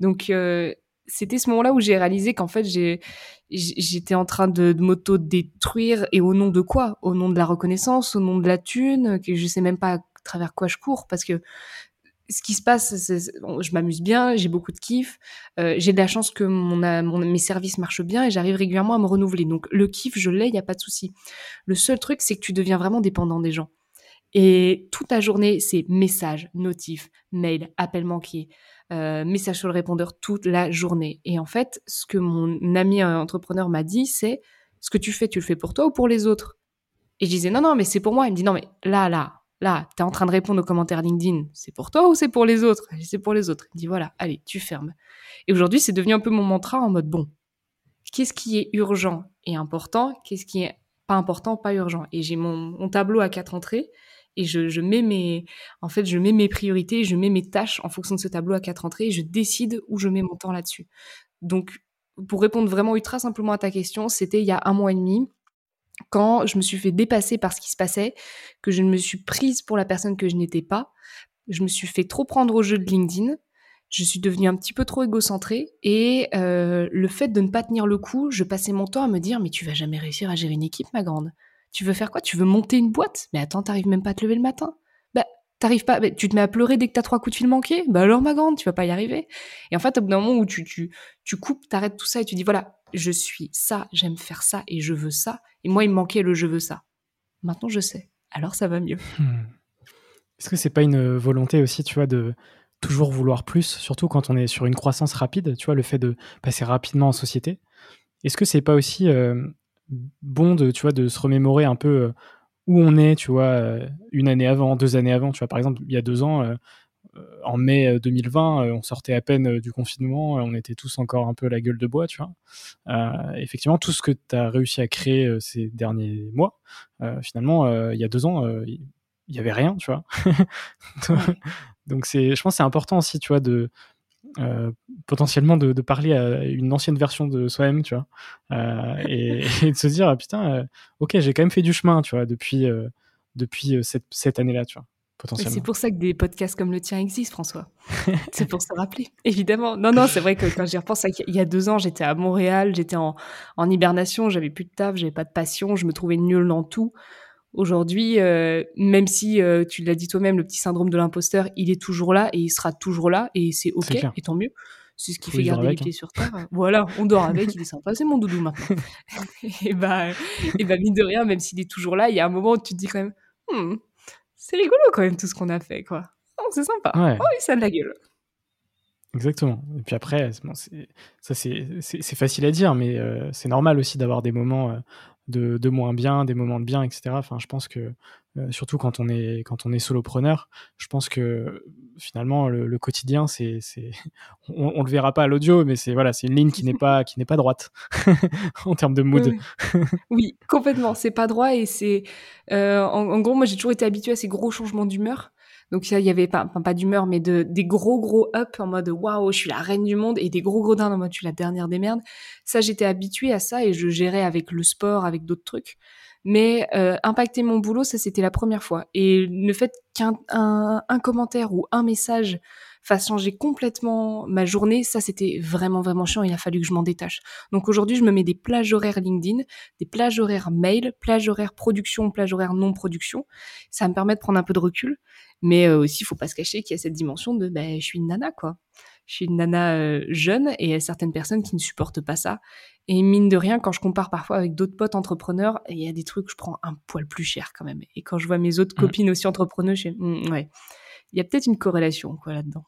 Donc euh, c'était ce moment-là où j'ai réalisé qu'en fait, j'étais en train de, de m'auto-détruire et au nom de quoi? Au nom de la reconnaissance, au nom de la thune, que je sais même pas à travers quoi je cours parce que ce qui se passe, je m'amuse bien, j'ai beaucoup de kiff, euh, j'ai de la chance que mon, mon, mes services marchent bien et j'arrive régulièrement à me renouveler. Donc le kiff, je l'ai, il n'y a pas de souci. Le seul truc, c'est que tu deviens vraiment dépendant des gens. Et toute ta journée, c'est message, notif, mail, appel manqué, euh, message sur le répondeur toute la journée. Et en fait, ce que mon ami euh, entrepreneur m'a dit, c'est ce que tu fais, tu le fais pour toi ou pour les autres? Et je disais non, non, mais c'est pour moi. Il me dit non, mais là, là, là, tu es en train de répondre aux commentaires LinkedIn, c'est pour toi ou c'est pour les autres? C'est pour les autres. Il me dit voilà, allez, tu fermes. Et aujourd'hui, c'est devenu un peu mon mantra en mode bon, qu'est-ce qui est urgent et important? Qu'est-ce qui est pas important, pas urgent? Et j'ai mon tableau à quatre entrées et je, mets mes, en fait, je mets mes priorités, je mets mes tâches en fonction de ce tableau à quatre entrées et je décide où je mets mon temps là-dessus. Donc, pour répondre vraiment ultra simplement à ta question, c'était il y a un mois et demi, quand je me suis fait dépasser par ce qui se passait, que je me suis prise pour la personne que je n'étais pas, je me suis fait trop prendre au jeu de LinkedIn, je suis devenue un petit peu trop égocentrée et euh, le fait de ne pas tenir le coup, je passais mon temps à me dire mais tu vas jamais réussir à gérer une équipe, ma grande. Tu veux faire quoi? Tu veux monter une boîte? Mais attends, t'arrives même pas à te lever le matin. Bah, t'arrives pas. Bah, tu te mets à pleurer dès que t'as trois coups de fil manqués? Bah alors, ma grande, tu vas pas y arriver. Et en fait, au bout d'un moment où tu, tu, tu coupes, t'arrêtes tout ça et tu dis voilà, je suis ça, j'aime faire ça et je veux ça. Et moi, il me manquait le je veux ça. Maintenant, je sais. Alors, ça va mieux. Hmm. Est-ce que c'est pas une volonté aussi, tu vois, de toujours vouloir plus, surtout quand on est sur une croissance rapide, tu vois, le fait de passer rapidement en société? Est-ce que c'est pas aussi euh, bon de, tu vois, de se remémorer un peu euh, où on est, tu vois, euh, une année avant, deux années avant. Tu vois, par exemple, il y a deux ans, euh, en mai 2020, on sortait à peine du confinement, on était tous encore un peu la gueule de bois, tu vois. effectivement, tout ce que tu as réussi à créer ces derniers mois, finalement, il y a deux ans, il y avait rien, tu vois. Donc, c'est, je pense que c'est important aussi, tu vois, de, euh, potentiellement de, parler à une ancienne version de soi-même, tu vois, euh, et, de se dire ah, putain, euh, ok, j'ai quand même fait du chemin, tu vois, depuis depuis cette, cette année-là, tu vois. Potentiellement. C'est pour ça que des podcasts comme le tien existent, François. c'est pour se rappeler, évidemment. Non, non, c'est vrai que quand j'y repense, il y a deux ans, j'étais à Montréal, j'étais en, en hibernation, j'avais plus de taf, j'avais pas de passion, je me trouvais nulle dans tout. Aujourd'hui, euh, même si euh, tu l'as dit toi-même, le petit syndrome de l'imposteur, il est toujours là et il sera toujours là et c'est ok et tant mieux. C'est ce qui fait garder les pieds hein. sur terre. Voilà, on dort avec, il est sympa, c'est mon doudou maintenant. et bah, et bah mine de rien, même s'il est toujours là, il y a un moment où tu te dis quand même, hmm, c'est rigolo quand même tout ce qu'on a fait, quoi. Oh, c'est sympa. Oh, il ça de la gueule. Exactement. Et puis après, ça c'est facile à dire, mais euh, c'est normal aussi d'avoir des moments de, moins bien, des moments de bien, etc. Enfin, je pense que euh, surtout quand on est quand on est solopreneur, je pense que finalement le, quotidien, c'est on, on, le verra pas à l'audio, mais c'est voilà, c'est une ligne qui n'est pas qui n'est pas droite en termes de mood. Oui, complètement. C'est pas droit et c'est euh, en, gros, moi j'ai toujours été habituée à ces gros changements d'humeur. Donc il y avait pas, pas d'humeur, mais de, des gros gros up en mode waouh, je suis la reine du monde, et des gros gros down en mode je suis la dernière des merdes. Ça, j'étais habituée à ça et je gérais avec le sport, avec d'autres trucs. Mais euh, impacter mon boulot, ça c'était la première fois. Et le fait qu'un un, un commentaire ou un message fasse changer complètement ma journée, ça c'était vraiment vraiment chiant. Il a fallu que je m'en détache. Donc aujourd'hui, je me mets des plages horaires LinkedIn, des plages horaires mail, plages horaires production, plages horaires non production. Ça me permet de prendre un peu de recul, mais euh, aussi il faut pas se cacher qu'il y a cette dimension de ben je suis une nana quoi. Je suis une nana euh, jeune et il y a certaines personnes qui ne supportent pas ça. Et mine de rien, quand je compare parfois avec d'autres potes entrepreneurs, il y a des trucs, je prends un poil plus cher quand même. Et quand je vois mes autres mmh. copines aussi entrepreneuses, je mmh, ouais, il y a peut-être une corrélation quoi là-dedans.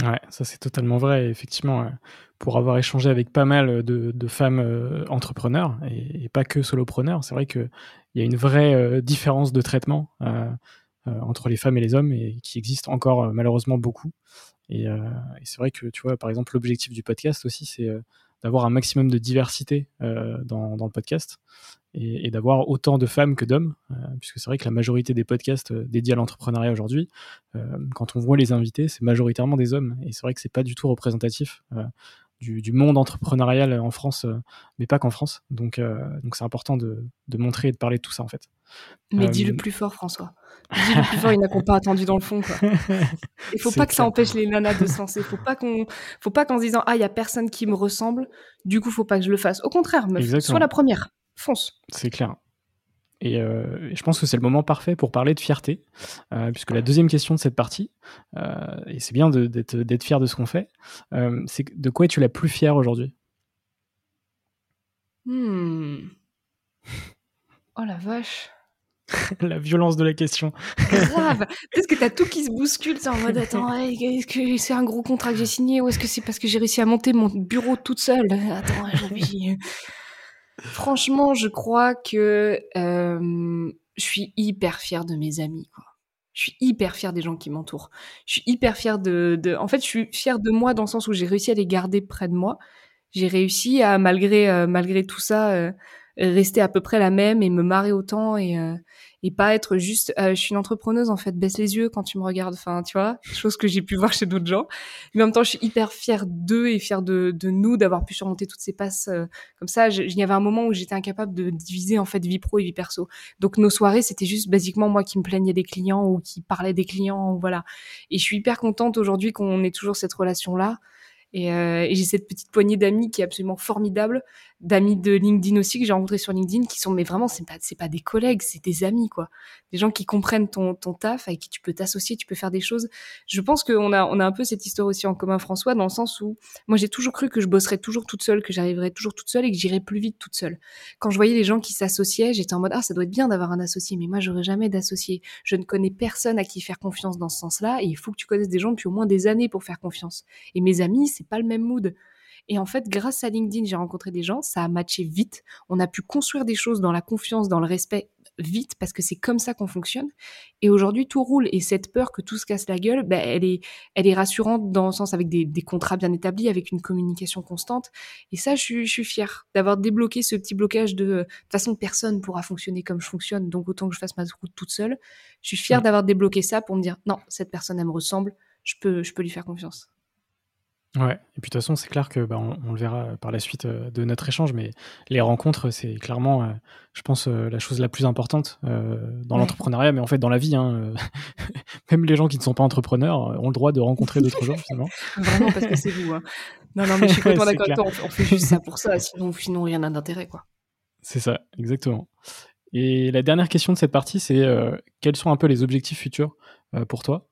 Ouais, ça c'est totalement vrai. Effectivement, euh, pour avoir échangé avec pas mal de, femmes euh, entrepreneurs et, pas que solopreneurs, c'est vrai qu'il y a une vraie euh, différence de traitement entre les femmes et les hommes et qui existe encore malheureusement beaucoup. Et, c'est vrai que tu vois, par exemple, l'objectif du podcast aussi, c'est d'avoir un maximum de diversité dans, le podcast et, d'avoir autant de femmes que d'hommes, euh, puisque c'est vrai que la majorité des podcasts euh, dédiés à l'entrepreneuriat aujourd'hui, euh, quand on voit les invités, c'est majoritairement des hommes, et c'est vrai que c'est pas du tout représentatif du, monde entrepreneurial en France, mais pas qu'en France. Donc, donc c'est important de, de, montrer et de parler de tout ça en fait. Mais dis le plus fort, François. Dis le plus fort, il n'a qu'on pas attendu dans le fond. Quoi. Il faut pas que ça empêche les nanas de se lancer. Faut pas qu'on, faut pas qu'en se disant ah il y a personne qui me ressemble, du coup faut pas que je le fasse. Au contraire, meuf, sois la première fonce. C'est clair. Euh, et je pense que c'est le moment parfait pour parler de fierté, euh, puisque la deuxième question de cette partie, euh, et c'est bien d'être fier de ce qu'on fait, c'est de quoi es-tu la plus fière aujourd'hui? Hmm. Oh la vache La violence de la question. Grave Est-ce que t'as tout qui se bouscule, en mode attends, est-ce que c'est un gros contrat que j'ai signé ou est-ce que c'est parce que j'ai réussi à monter mon bureau toute seule? Attends, j'ai Franchement, je crois que euh, je suis hyper fière de mes amis. Je suis hyper fière des gens qui m'entourent. Je suis hyper fière de, En fait, je suis fière de moi dans le sens où j'ai réussi à les garder près de moi. J'ai réussi à, malgré, euh, malgré tout ça, euh, rester à peu près la même et me marrer autant et, et pas être juste euh, je suis une entrepreneuse en fait baisse les yeux quand tu me regardes. Enfin tu vois chose que j'ai pu voir chez d'autres gens. Mais en même temps je suis hyper fière d'eux et fière de, de nous d'avoir pu surmonter toutes ces passes euh, comme ça. Il y avait un moment où j'étais incapable de diviser en fait vie pro et vie perso. Donc nos soirées c'était juste basiquement moi qui me plaignais des clients ou qui parlais des clients voilà. Et je suis hyper contente aujourd'hui qu'on ait toujours cette relation là et, euh, et j'ai cette petite poignée d'amis qui est absolument formidable, d'amis de LinkedIn aussi que j'ai rencontrés sur LinkedIn, qui sont mais vraiment c'est pas c'est pas des collègues, c'est des amis quoi, des gens qui comprennent ton ton taf avec qui tu peux t'associer, tu peux faire des choses. Je pense qu'on a on a un peu cette histoire aussi en commun François dans le sens où moi j'ai toujours cru que je bosserais toujours toute seule, que j'arriverais toujours toute seule et que j'irais plus vite toute seule. Quand je voyais les gens qui s'associaient, j'étais en mode ah ça doit être bien d'avoir un associé, mais moi j'aurais jamais d'associé. Je ne connais personne à qui faire confiance dans ce sens-là et il faut que tu connaisses des gens depuis au moins des années pour faire confiance. Et mes amis c'est pas le même mood. Et en fait, grâce à LinkedIn, j'ai rencontré des gens, ça a matché vite. On a pu construire des choses dans la confiance, dans le respect vite parce que c'est comme ça qu'on fonctionne. Et aujourd'hui, tout roule. Et cette peur que tout se casse la gueule, ben, elle est, elle est rassurante dans le sens avec des, contrats bien établis, avec une communication constante. Et ça, je suis, je suis fière d'avoir débloqué ce petit blocage de, de toute façon, personne pourra fonctionner comme je fonctionne. Donc, autant que je fasse ma route toute seule. Je suis fière d'avoir débloqué ça pour me dire, non, cette personne, elle me ressemble. Je peux, je peux lui faire confiance. Ouais, et puis de toute façon, c'est clair que bah, on, le verra par la suite euh, de notre échange, mais les rencontres, c'est clairement, euh, je pense, euh, la chose la plus importante dans l'entrepreneuriat, mais en fait dans la vie. Hein, même les gens qui ne sont pas entrepreneurs ont le droit de rencontrer d'autres gens, finalement. Vraiment, parce que c'est vous. Hein. Non, non, mais je suis complètement d'accord avec toi. On, fait juste ça pour ça, sinon, sinon rien n'a d'intérêt, quoi. C'est ça, exactement. Et la dernière question de cette partie, c'est quels sont un peu les objectifs futurs pour toi?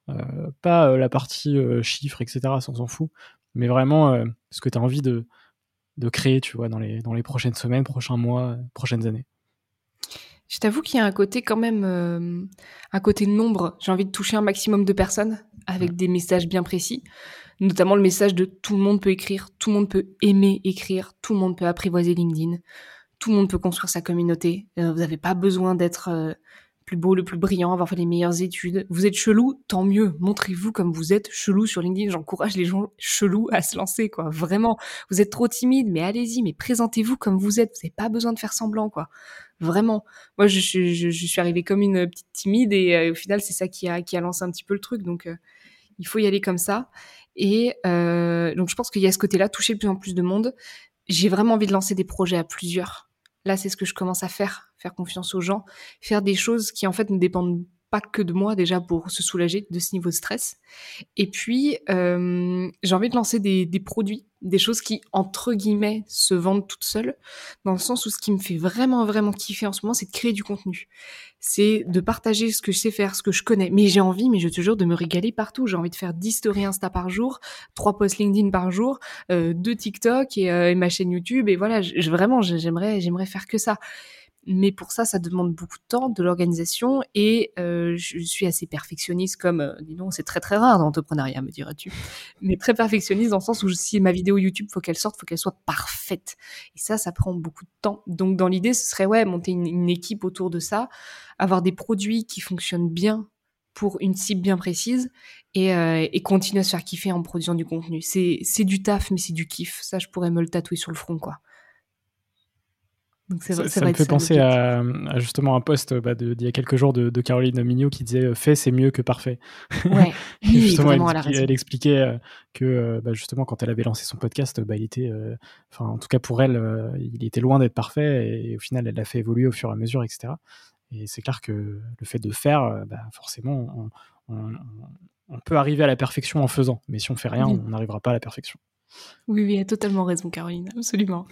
Pas la partie chiffres, etc., ça on s'en fout, mais vraiment euh, ce que tu as envie de, de créer, tu vois, dans les, dans les prochaines semaines, prochains mois, prochaines années Je t'avoue qu'il y a un côté quand même, euh, un côté nombre. J'ai envie de toucher un maximum de personnes avec des messages bien précis, notamment le message de tout le monde peut écrire, tout le monde peut aimer écrire, tout le monde peut apprivoiser LinkedIn, tout le monde peut construire sa communauté. Euh, vous n'avez pas besoin d'être plus beau, le plus brillant, avoir fait les meilleures études. Vous êtes chelou, tant mieux. Montrez-vous comme vous êtes chelou sur LinkedIn. J'encourage les gens chelous à se lancer, quoi. Vraiment. Vous êtes trop timide, mais allez-y, mais présentez-vous comme vous êtes. Vous n'avez pas besoin de faire semblant, quoi. Vraiment. Moi, je, je, je suis arrivée comme une petite timide et euh, au final, c'est ça qui a, qui a lancé un petit peu le truc. Donc, euh, il faut y aller comme ça. Et euh, donc, je pense qu'il y a ce côté-là, toucher de plus en plus de monde. J'ai vraiment envie de lancer des projets à plusieurs. Là, c'est ce que je commence à faire, faire confiance aux gens, faire des choses qui en fait ne dépendent pas que de moi déjà pour se soulager de ce niveau de stress. Et puis, euh, j'ai envie de lancer des, des, produits, des choses qui, entre guillemets, se vendent toutes seules, dans le sens où ce qui me fait vraiment, vraiment kiffer en ce moment, c'est de créer du contenu. C'est de partager ce que je sais faire, ce que je connais. Mais j'ai envie, mais je te jure, de me régaler partout. J'ai envie de faire 10 stories Insta par jour, 3 posts LinkedIn par jour, euh, 2 TikTok et, euh, et, ma chaîne YouTube. Et voilà, je, vraiment, j'aimerais, j'aimerais faire que ça mais pour ça, ça demande beaucoup de temps, de l'organisation, et euh, je suis assez perfectionniste, comme, euh, dis donc, c'est très très rare dans l'entrepreneuriat, me diras-tu, mais très perfectionniste dans le sens où si ma vidéo YouTube, faut qu'elle sorte, faut qu'elle soit parfaite, et ça, ça prend beaucoup de temps. Donc dans l'idée, ce serait ouais, monter une, équipe autour de ça, avoir des produits qui fonctionnent bien pour une cible bien précise et, euh, et, continuer à se faire kiffer en produisant du contenu. C'est, c'est du taf, mais c'est du kiff. Ça, je pourrais me le tatouer sur le front, quoi. Donc ça, ça me fait penser à, à, justement un post bah, d'il y a quelques jours de, de Caroline Mignot qui disait euh, fait c'est mieux que parfait. Ouais, oui, justement, elle, elle, elle, expliquait euh, que euh, bah, justement quand elle avait lancé son podcast, bah, il était, enfin en tout cas pour elle, il était loin d'être parfait et, au final elle l'a fait évoluer au fur et à mesure, etc. Et c'est clair que le fait de faire, forcément, on, on, on, peut arriver à la perfection en faisant, mais si on fait rien, oui. on n'arrivera pas à la perfection. Oui, oui, elle a totalement raison, Caroline, absolument.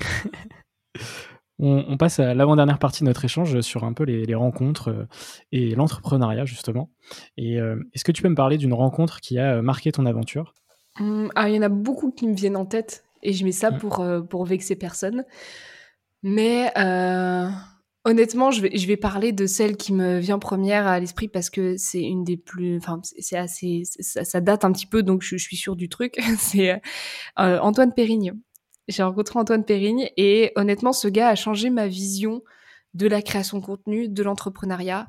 On, on, passe à l'avant-dernière partie de notre échange sur un peu les, les rencontres euh, et l'entrepreneuriat, justement. Et euh, est-ce que tu peux me parler d'une rencontre qui a marqué ton aventure? Mmh, ah, Il y en a beaucoup qui me viennent en tête et je mets ça mmh. pour, euh, pour vexer personne. Mais euh, honnêtement, je vais, je vais parler de celle qui me vient première à l'esprit parce que c'est une des plus. Enfin, c'est assez. Ça, ça, date un petit peu, donc je, je suis sûre du truc. c'est Antoine Périgne j'ai rencontré Antoine Périgne et honnêtement, ce gars a changé ma vision de la création de contenu, de l'entrepreneuriat.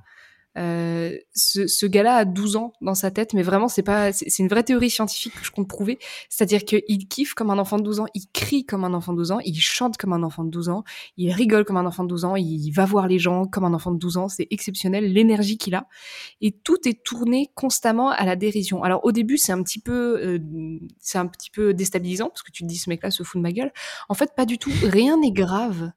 Euh, ce, ce gars-là a 12 ans dans sa tête, mais vraiment, c'est pas, c'est une vraie théorie scientifique que je compte prouver. C'est-à-dire qu'il kiffe comme un enfant de 12 ans, il crie comme un enfant de 12 ans, il chante comme un enfant de 12 ans, il rigole comme un enfant de 12 ans, il va voir les gens comme un enfant de 12 ans. C'est exceptionnel, l'énergie qu'il a. Et tout est tourné constamment à la dérision. Alors, au début, c'est un petit peu, euh, c'est un petit peu déstabilisant parce que tu te dis, ce mec-là se fout de ma gueule. En fait, pas du tout. Rien n'est grave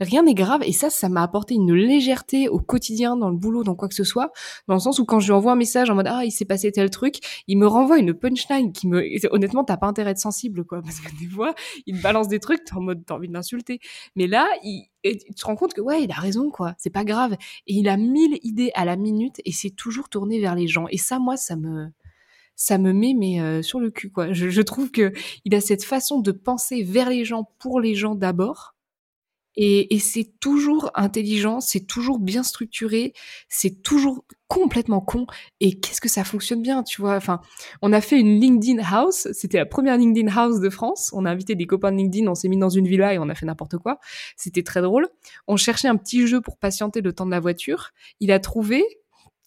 rien n'est grave. Et ça, ça m'a apporté une légèreté au quotidien, dans le boulot, dans quoi que ce soit. Dans le sens où quand je lui envoie un message en mode ah il s'est passé tel truc, il me renvoie une punchline qui me honnêtement t'as pas intérêt de sensible quoi parce que des fois il me balance des trucs t'es en mode t'as envie de l'insulter. Mais là il et tu te rends compte que ouais il a raison quoi c'est pas grave et il a mille idées à la minute et c'est toujours tourné vers les gens et ça moi ça me ça me met mais euh, sur le cul quoi je, je trouve que il a cette façon de penser vers les gens pour les gens d'abord et, c'est toujours intelligent, c'est toujours bien structuré, c'est toujours complètement con. Et qu'est-ce que ça fonctionne bien, tu vois? Enfin, on a fait une LinkedIn House. C'était la première LinkedIn House de France. On a invité des copains de LinkedIn, on s'est mis dans une villa et on a fait n'importe quoi. C'était très drôle. On cherchait un petit jeu pour patienter le temps de la voiture. Il a trouvé,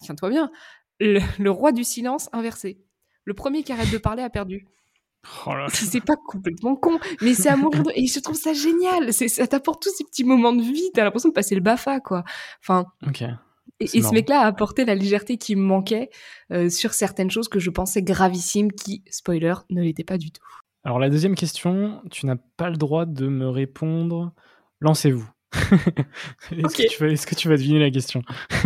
tiens-toi bien, le roi du silence inversé. Le premier qui arrête de parler a perdu. Oh c'est pas complètement con, mais c'est de... Et je trouve ça génial. Ça t'apporte tous ces petits moments de vie. T'as l'impression de passer le BAFA, quoi. Enfin. Ok. Et, et ce mec-là a apporté la légèreté qui me manquait euh, sur certaines choses que je pensais gravissimes, qui, spoiler, ne l'étaient pas du tout. Alors la deuxième question, tu n'as pas le droit de me répondre. Lancez-vous. est-ce, okay. que tu vas, est-ce que tu vas deviner la question?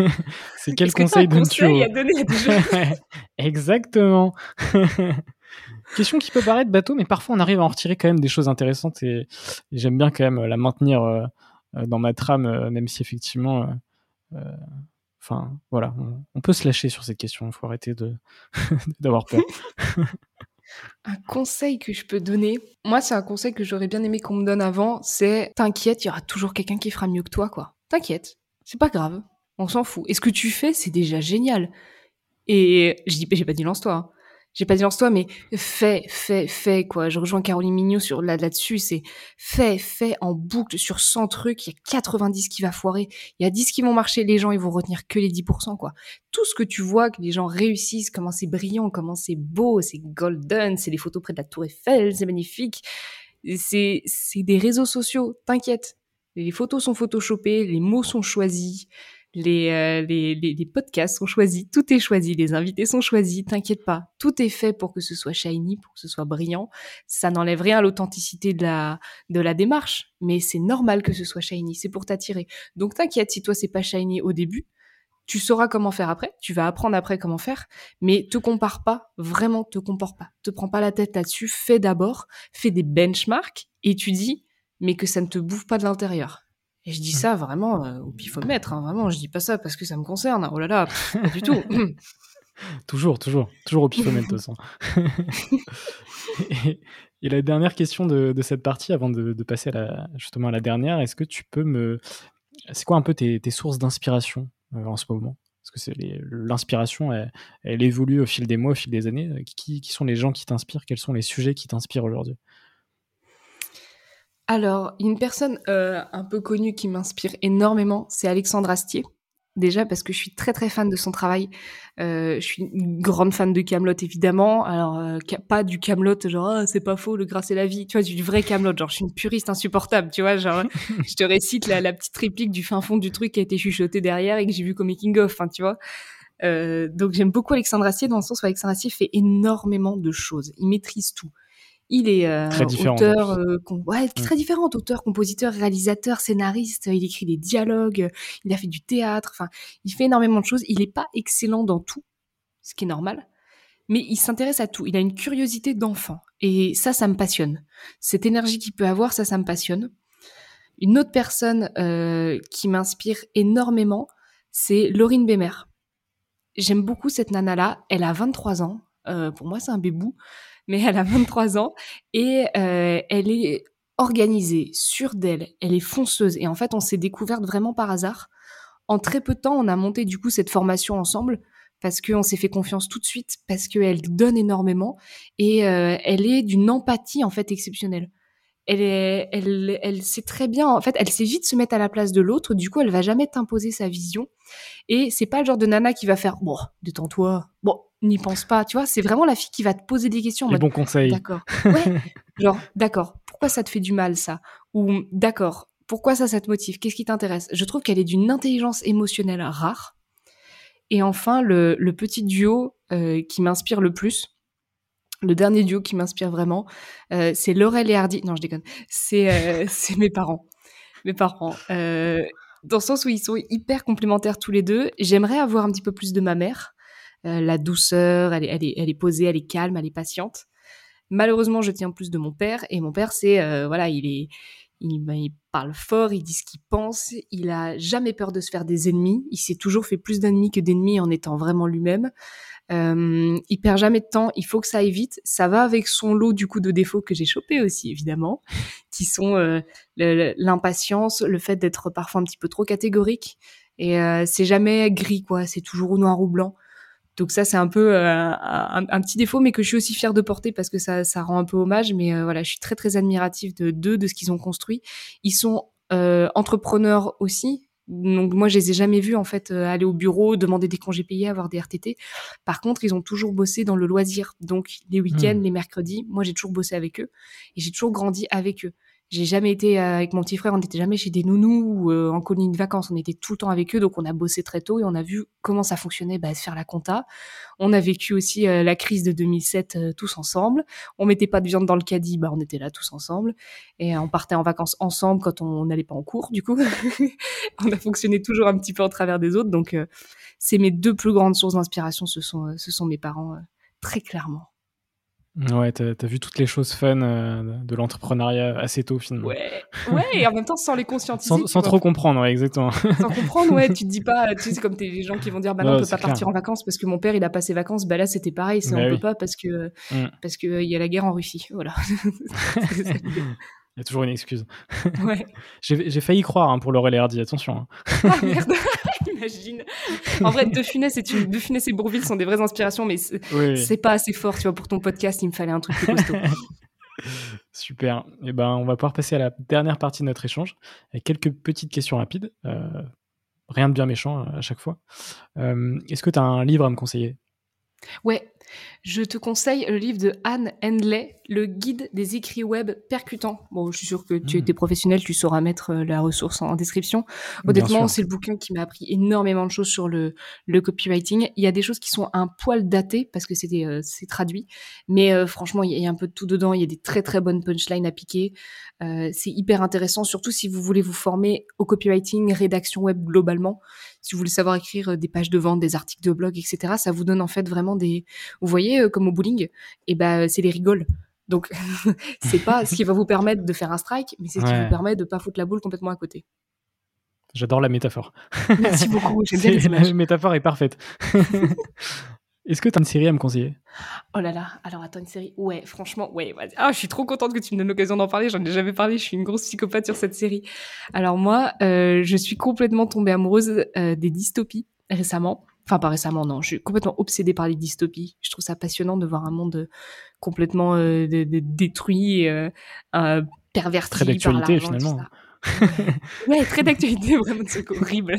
C'est quel est-ce conseil donnes-tu au... à donner à des gens? Exactement. Question qui peut paraître bateau, mais parfois on arrive à en retirer quand même des choses intéressantes et, j'aime bien quand même la maintenir euh, dans ma trame, euh, même si effectivement, euh, enfin voilà, on, peut se lâcher sur cette question. Il faut arrêter d'avoir peur. un conseil que je peux donner, moi c'est un conseil que j'aurais bien aimé qu'on me donne avant, c'est t'inquiète, il y aura toujours quelqu'un qui fera mieux que toi, quoi. T'inquiète, c'est pas grave, on s'en fout. Et ce que tu fais, c'est déjà génial. Et je dis, j'ai pas dit lance-toi. Hein j'ai pas dit lance-toi, mais fais, fais, fais, quoi. Je rejoins Caroline Mignot sur là, là-dessus, c'est fais, fais en boucle sur 100 trucs, il y a 90 qui va foirer, il y a 10 qui vont marcher, les gens, ils vont retenir que les 10%, quoi. Tout ce que tu vois, que les gens réussissent, comment c'est brillant, comment c'est beau, c'est golden, c'est les photos près de la tour Eiffel, c'est magnifique. C'est, c'est des réseaux sociaux, t'inquiète. Les photos sont photoshopées, les mots sont choisis, euh, les, podcasts sont choisis, tout est choisi, les invités sont choisis, t'inquiète pas, tout est fait pour que ce soit shiny, pour que ce soit brillant. Ça n'enlève rien à l'authenticité de la, de la démarche, mais c'est normal que ce soit shiny, c'est pour t'attirer. Donc t'inquiète, si toi c'est pas shiny au début, tu sauras comment faire après, tu vas apprendre après comment faire, mais te compare pas, vraiment te compare pas, te prends pas la tête là-dessus, fais d'abord, fais des benchmarks. Et tu dis, mais que ça ne te bouffe pas de l'intérieur et je dis mmh. ça vraiment euh, au pifomètre, hein, vraiment, je dis pas ça parce que ça me concerne, oh là là, pas du tout. toujours, toujours, toujours au pifomètre de toute façon. et, la dernière question de, cette partie, avant de, passer à la, justement à la dernière, est-ce que tu peux me... C'est quoi un peu tes, sources d'inspiration euh, en ce moment? Parce que c'est l'inspiration, elle, évolue au fil des mois, au fil des années. Qui, qui sont les gens qui t'inspirent? Quels sont les sujets qui t'inspirent aujourd'hui? Alors, une personne euh, un peu connue qui m'inspire énormément, c'est Alexandre Astier. Déjà parce que je suis très très fan de son travail. Euh, je suis une grande fan de Camelot évidemment. Alors euh, pas du Camelot genre ah, c'est pas faux, le gras c'est la vie. Tu vois du vrai Camelot. Genre je suis une puriste insupportable. Tu vois genre je te récite la, la, petite réplique du fin fond du truc qui a été chuchoté derrière et que j'ai vu comme making of. Enfin tu vois. Euh, donc j'aime beaucoup Alexandre Astier dans le sens où Alexandre Astier fait énormément de choses. Il maîtrise tout. Il est euh, auteur, euh, ouais, très différent, auteur, compositeur, réalisateur, scénariste. Il écrit des dialogues, il a fait du théâtre. Enfin, il fait énormément de choses. Il n'est pas excellent dans tout, ce qui est normal, mais il s'intéresse à tout. Il a une curiosité d'enfant, et ça, ça me passionne. Cette énergie qu'il peut avoir, ça, ça me passionne. Une autre personne euh, qui m'inspire énormément, c'est Laurine Bémer. J'aime beaucoup cette nana-là. Elle a 23 ans. Pour moi, c'est un bébou mais elle a 23 ans et euh, elle est organisée, sûre d'elle, elle est fonceuse. Et en fait, on s'est découverte vraiment par hasard. En très peu de temps, on a monté du coup cette formation ensemble parce qu'on s'est fait confiance tout de suite, parce qu'elle donne énormément et euh, elle est d'une empathie en fait exceptionnelle. Elle, est, elle, elle sait très bien, en fait, elle sait vite se mettre à la place de l'autre. Du coup, elle va jamais t'imposer sa vision. Et c'est pas le genre de nana qui va faire, bon, détends-toi, bon, n'y pense pas, tu vois. C'est vraiment la fille qui va te poser des questions. Les bons conseils. D'accord. Ouais. genre, d'accord. Pourquoi ça te fait du mal, ça? Ou d'accord. Pourquoi ça, ça te motive? Qu'est-ce qui t'intéresse? Je trouve qu'elle est d'une intelligence émotionnelle rare. Et enfin, le, le petit duo euh, qui m'inspire le plus, le dernier duo qui m'inspire vraiment, euh, c'est Laurel et Hardy. Non, je déconne. C'est euh, mes parents. Mes parents. Euh, dans le sens où ils sont hyper complémentaires tous les deux. J'aimerais avoir un petit peu plus de ma mère. La douceur, elle est, elle, est, elle est posée, elle est calme, elle est patiente. Malheureusement, je tiens plus de mon père. Et mon père, c'est, voilà, il est, il, ben, il, parle fort, il dit ce qu'il pense, il a jamais peur de se faire des ennemis. Il s'est toujours fait plus d'ennemis que d'ennemis en étant vraiment lui-même. Euh, il perd jamais de temps, il faut que ça aille vite. Ça va avec son lot du coup de défauts que j'ai chopé aussi évidemment, qui sont euh, l'impatience, le fait d'être parfois un petit peu trop catégorique. Et euh, c'est jamais gris quoi, c'est toujours noir ou blanc. Donc ça c'est un peu euh, un, petit défaut, mais que je suis aussi fière de porter parce que ça, ça rend un peu hommage. Mais voilà, je suis très très admirative de d'eux, de ce qu'ils ont construit. Ils sont entrepreneurs aussi, donc moi, je les ai jamais vus en fait euh, aller au bureau, demander des congés payés, avoir des RTT. Par contre, ils ont toujours bossé dans le loisir. Donc les week-ends, hmm. les mercredis, moi j'ai toujours bossé avec eux et j'ai toujours grandi avec eux. J'ai jamais été euh, avec mon petit frère, on n'était jamais chez des nounous ou euh, en colonie de vacances, on était tout le temps avec eux, donc on a bossé très tôt et on a vu comment ça fonctionnait, bah, faire la compta. On a vécu aussi euh, la crise de 2007 tous ensemble. On mettait pas de viande dans le caddie, bah on était là tous ensemble et on partait en vacances ensemble quand on n'allait pas en cours. Du coup, on a fonctionné toujours un petit peu en travers des autres. Donc c'est mes deux plus grandes sources d'inspiration, ce sont ce sont mes parents très clairement. Ouais, t'as as vu toutes les choses fun euh, de l'entrepreneuriat assez tôt finalement. Ouais, ouais, et en même temps sans les conscientiser. sans, trop comprendre, ouais, exactement. Sans comprendre, ouais, tu te dis pas, tu sais, c'est comme les gens qui vont dire, bah non, on peut pas partir en vacances parce que mon père il a pas ses vacances, bah là c'était pareil, c'est bah on peut pas parce que, mm. parce que il y a la guerre en Russie, voilà. Il y a toujours une excuse. Ouais. J'ai failli croire hein, pour Laurel et Hardy, attention. Hein. Ah merde, j'imagine. En vrai, De Funès, et, de Funès et Bourville sont des vraies inspirations, mais c'est pas assez fort, tu vois, pour ton podcast, il me fallait un truc plus costaud. Super. Et eh ben, on va pouvoir passer à la dernière partie de notre échange avec quelques petites questions rapides. Euh, rien de bien méchant à chaque fois. Euh, est-ce que tu as un livre à me conseiller? Ouais, je te conseille le livre de Anne Henley, Le guide des écrits web percutants. Bon, je suis sûre que tu es hmm. professionnel, tu sauras mettre euh, la ressource en description. Honnêtement, c'est le bouquin qui m'a appris énormément de choses sur le, le copywriting. Il y a des choses qui sont un poil datées parce que euh, c'est traduit, mais euh, franchement, il y a un peu de tout dedans. Il y a des très très bonnes punchlines à piquer. c'est hyper intéressant, surtout si vous voulez vous former au copywriting, rédaction web globalement. Si vous voulez savoir écrire des pages de vente, des articles de blog, etc., ça vous donne en fait vraiment des vous voyez, euh, comme au bowling, et eh ben c'est les rigoles. Donc c'est pas ce qui va vous permettre de faire un strike, mais c'est ce qui vous permet de pas foutre la boule complètement à côté. J'adore la métaphore. Merci beaucoup. J'aime bien La métaphore est parfaite. Est-ce que tu as une série à me conseiller? Oh là là, alors attends, une série? Ouais, franchement, ouais. Ah, je suis trop contente que tu me donnes l'occasion d'en parler. J'en ai jamais parlé. Je suis une grosse psychopathe sur cette série. Alors moi, euh, je suis complètement tombée amoureuse euh, des dystopies récemment. Enfin, pas récemment, non. Je suis complètement obsédée par les dystopies. Je trouve ça passionnant de voir un monde euh, complètement euh, détruit, euh, euh, perverti très d'actualité finalement. ouais, très d'actualité, vraiment, c'est horrible.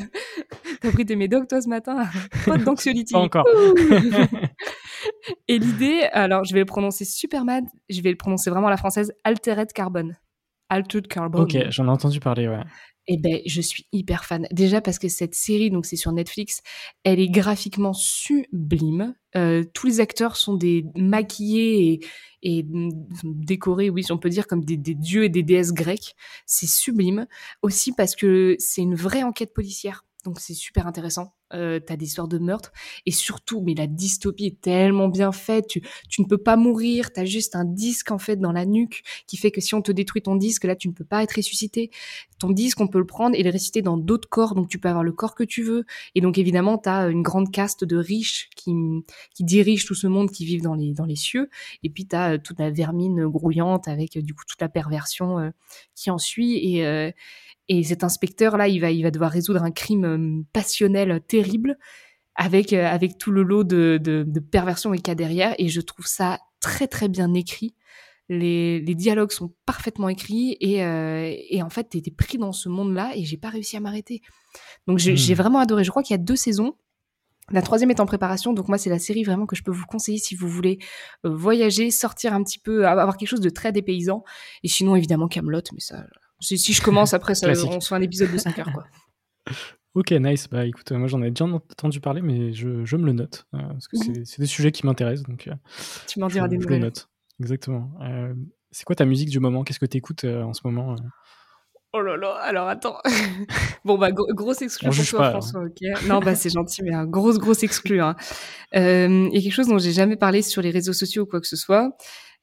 T'as pris tes médocs, toi, ce matin? Pas d'anxiolity. Pas encore. Et l'idée, alors, je vais le prononcer Superman, je vais le prononcer vraiment à la française, Altered Carbon. Altered Carbon. Ok, j'en ai entendu parler, ouais. Eh ben, je suis hyper fan. Déjà parce que cette série, donc c'est sur Netflix, elle est graphiquement sublime. Euh, tous les acteurs sont des maquillés et, et, décorés, oui, si on peut dire, comme des dieux et des déesses grecques. C'est sublime. Aussi parce que c'est une vraie enquête policière. Donc c'est super intéressant. Euh, t'as des histoires de meurtre et surtout, mais la dystopie est tellement bien faite. Tu, tu ne peux pas mourir. T'as juste un disque en fait dans la nuque qui fait que si on te détruit ton disque, là tu ne peux pas être ressuscité. Ton disque, on peut le prendre et le ressusciter dans d'autres corps. Donc tu peux avoir le corps que tu veux. Et donc évidemment, t'as une grande caste de riches qui qui dirigent tout ce monde qui vivent dans les dans les cieux. Et puis t'as euh, toute la vermine grouillante avec du coup toute la perversion euh, qui en suit et et cet inspecteur-là, il va, il va devoir résoudre un crime euh, passionnel terrible avec, euh, avec tout le lot de, de, de perversion et qu'il y a derrière. Et je trouve ça très, très bien écrit. Les, les dialogues sont parfaitement écrits et, euh, et en fait, t'es pris dans ce monde-là et j'ai pas réussi à m'arrêter. Donc j'ai hmm. vraiment adoré. Je crois qu'il y a deux saisons. La troisième est en préparation, donc moi c'est la série vraiment que je peux vous conseiller si vous voulez voyager, sortir un petit peu, avoir quelque chose de très dépaysant. Et sinon évidemment Camelot, mais ça, si, je commence après, ça, on se fait un épisode de 5 heures. Quoi. ok, nice. Bah écoute, moi j'en ai déjà entendu parler, mais je, je me le note. Euh, parce que mhm. c'est des sujets qui m'intéressent. Donc, euh, tu m'en diras des nouvelles. Je le note. Exactement. Euh, c'est quoi ta musique du moment? Qu'est-ce que tu écoutes en ce moment Oh là là, alors attends. bon, bah, grosse exclu pour toi, François, ok? Non, bah, c'est gentil, mais un grosse, grosse exclu. Hein. Il y a quelque chose dont j'ai jamais parlé sur les réseaux sociaux ou quoi que ce soit.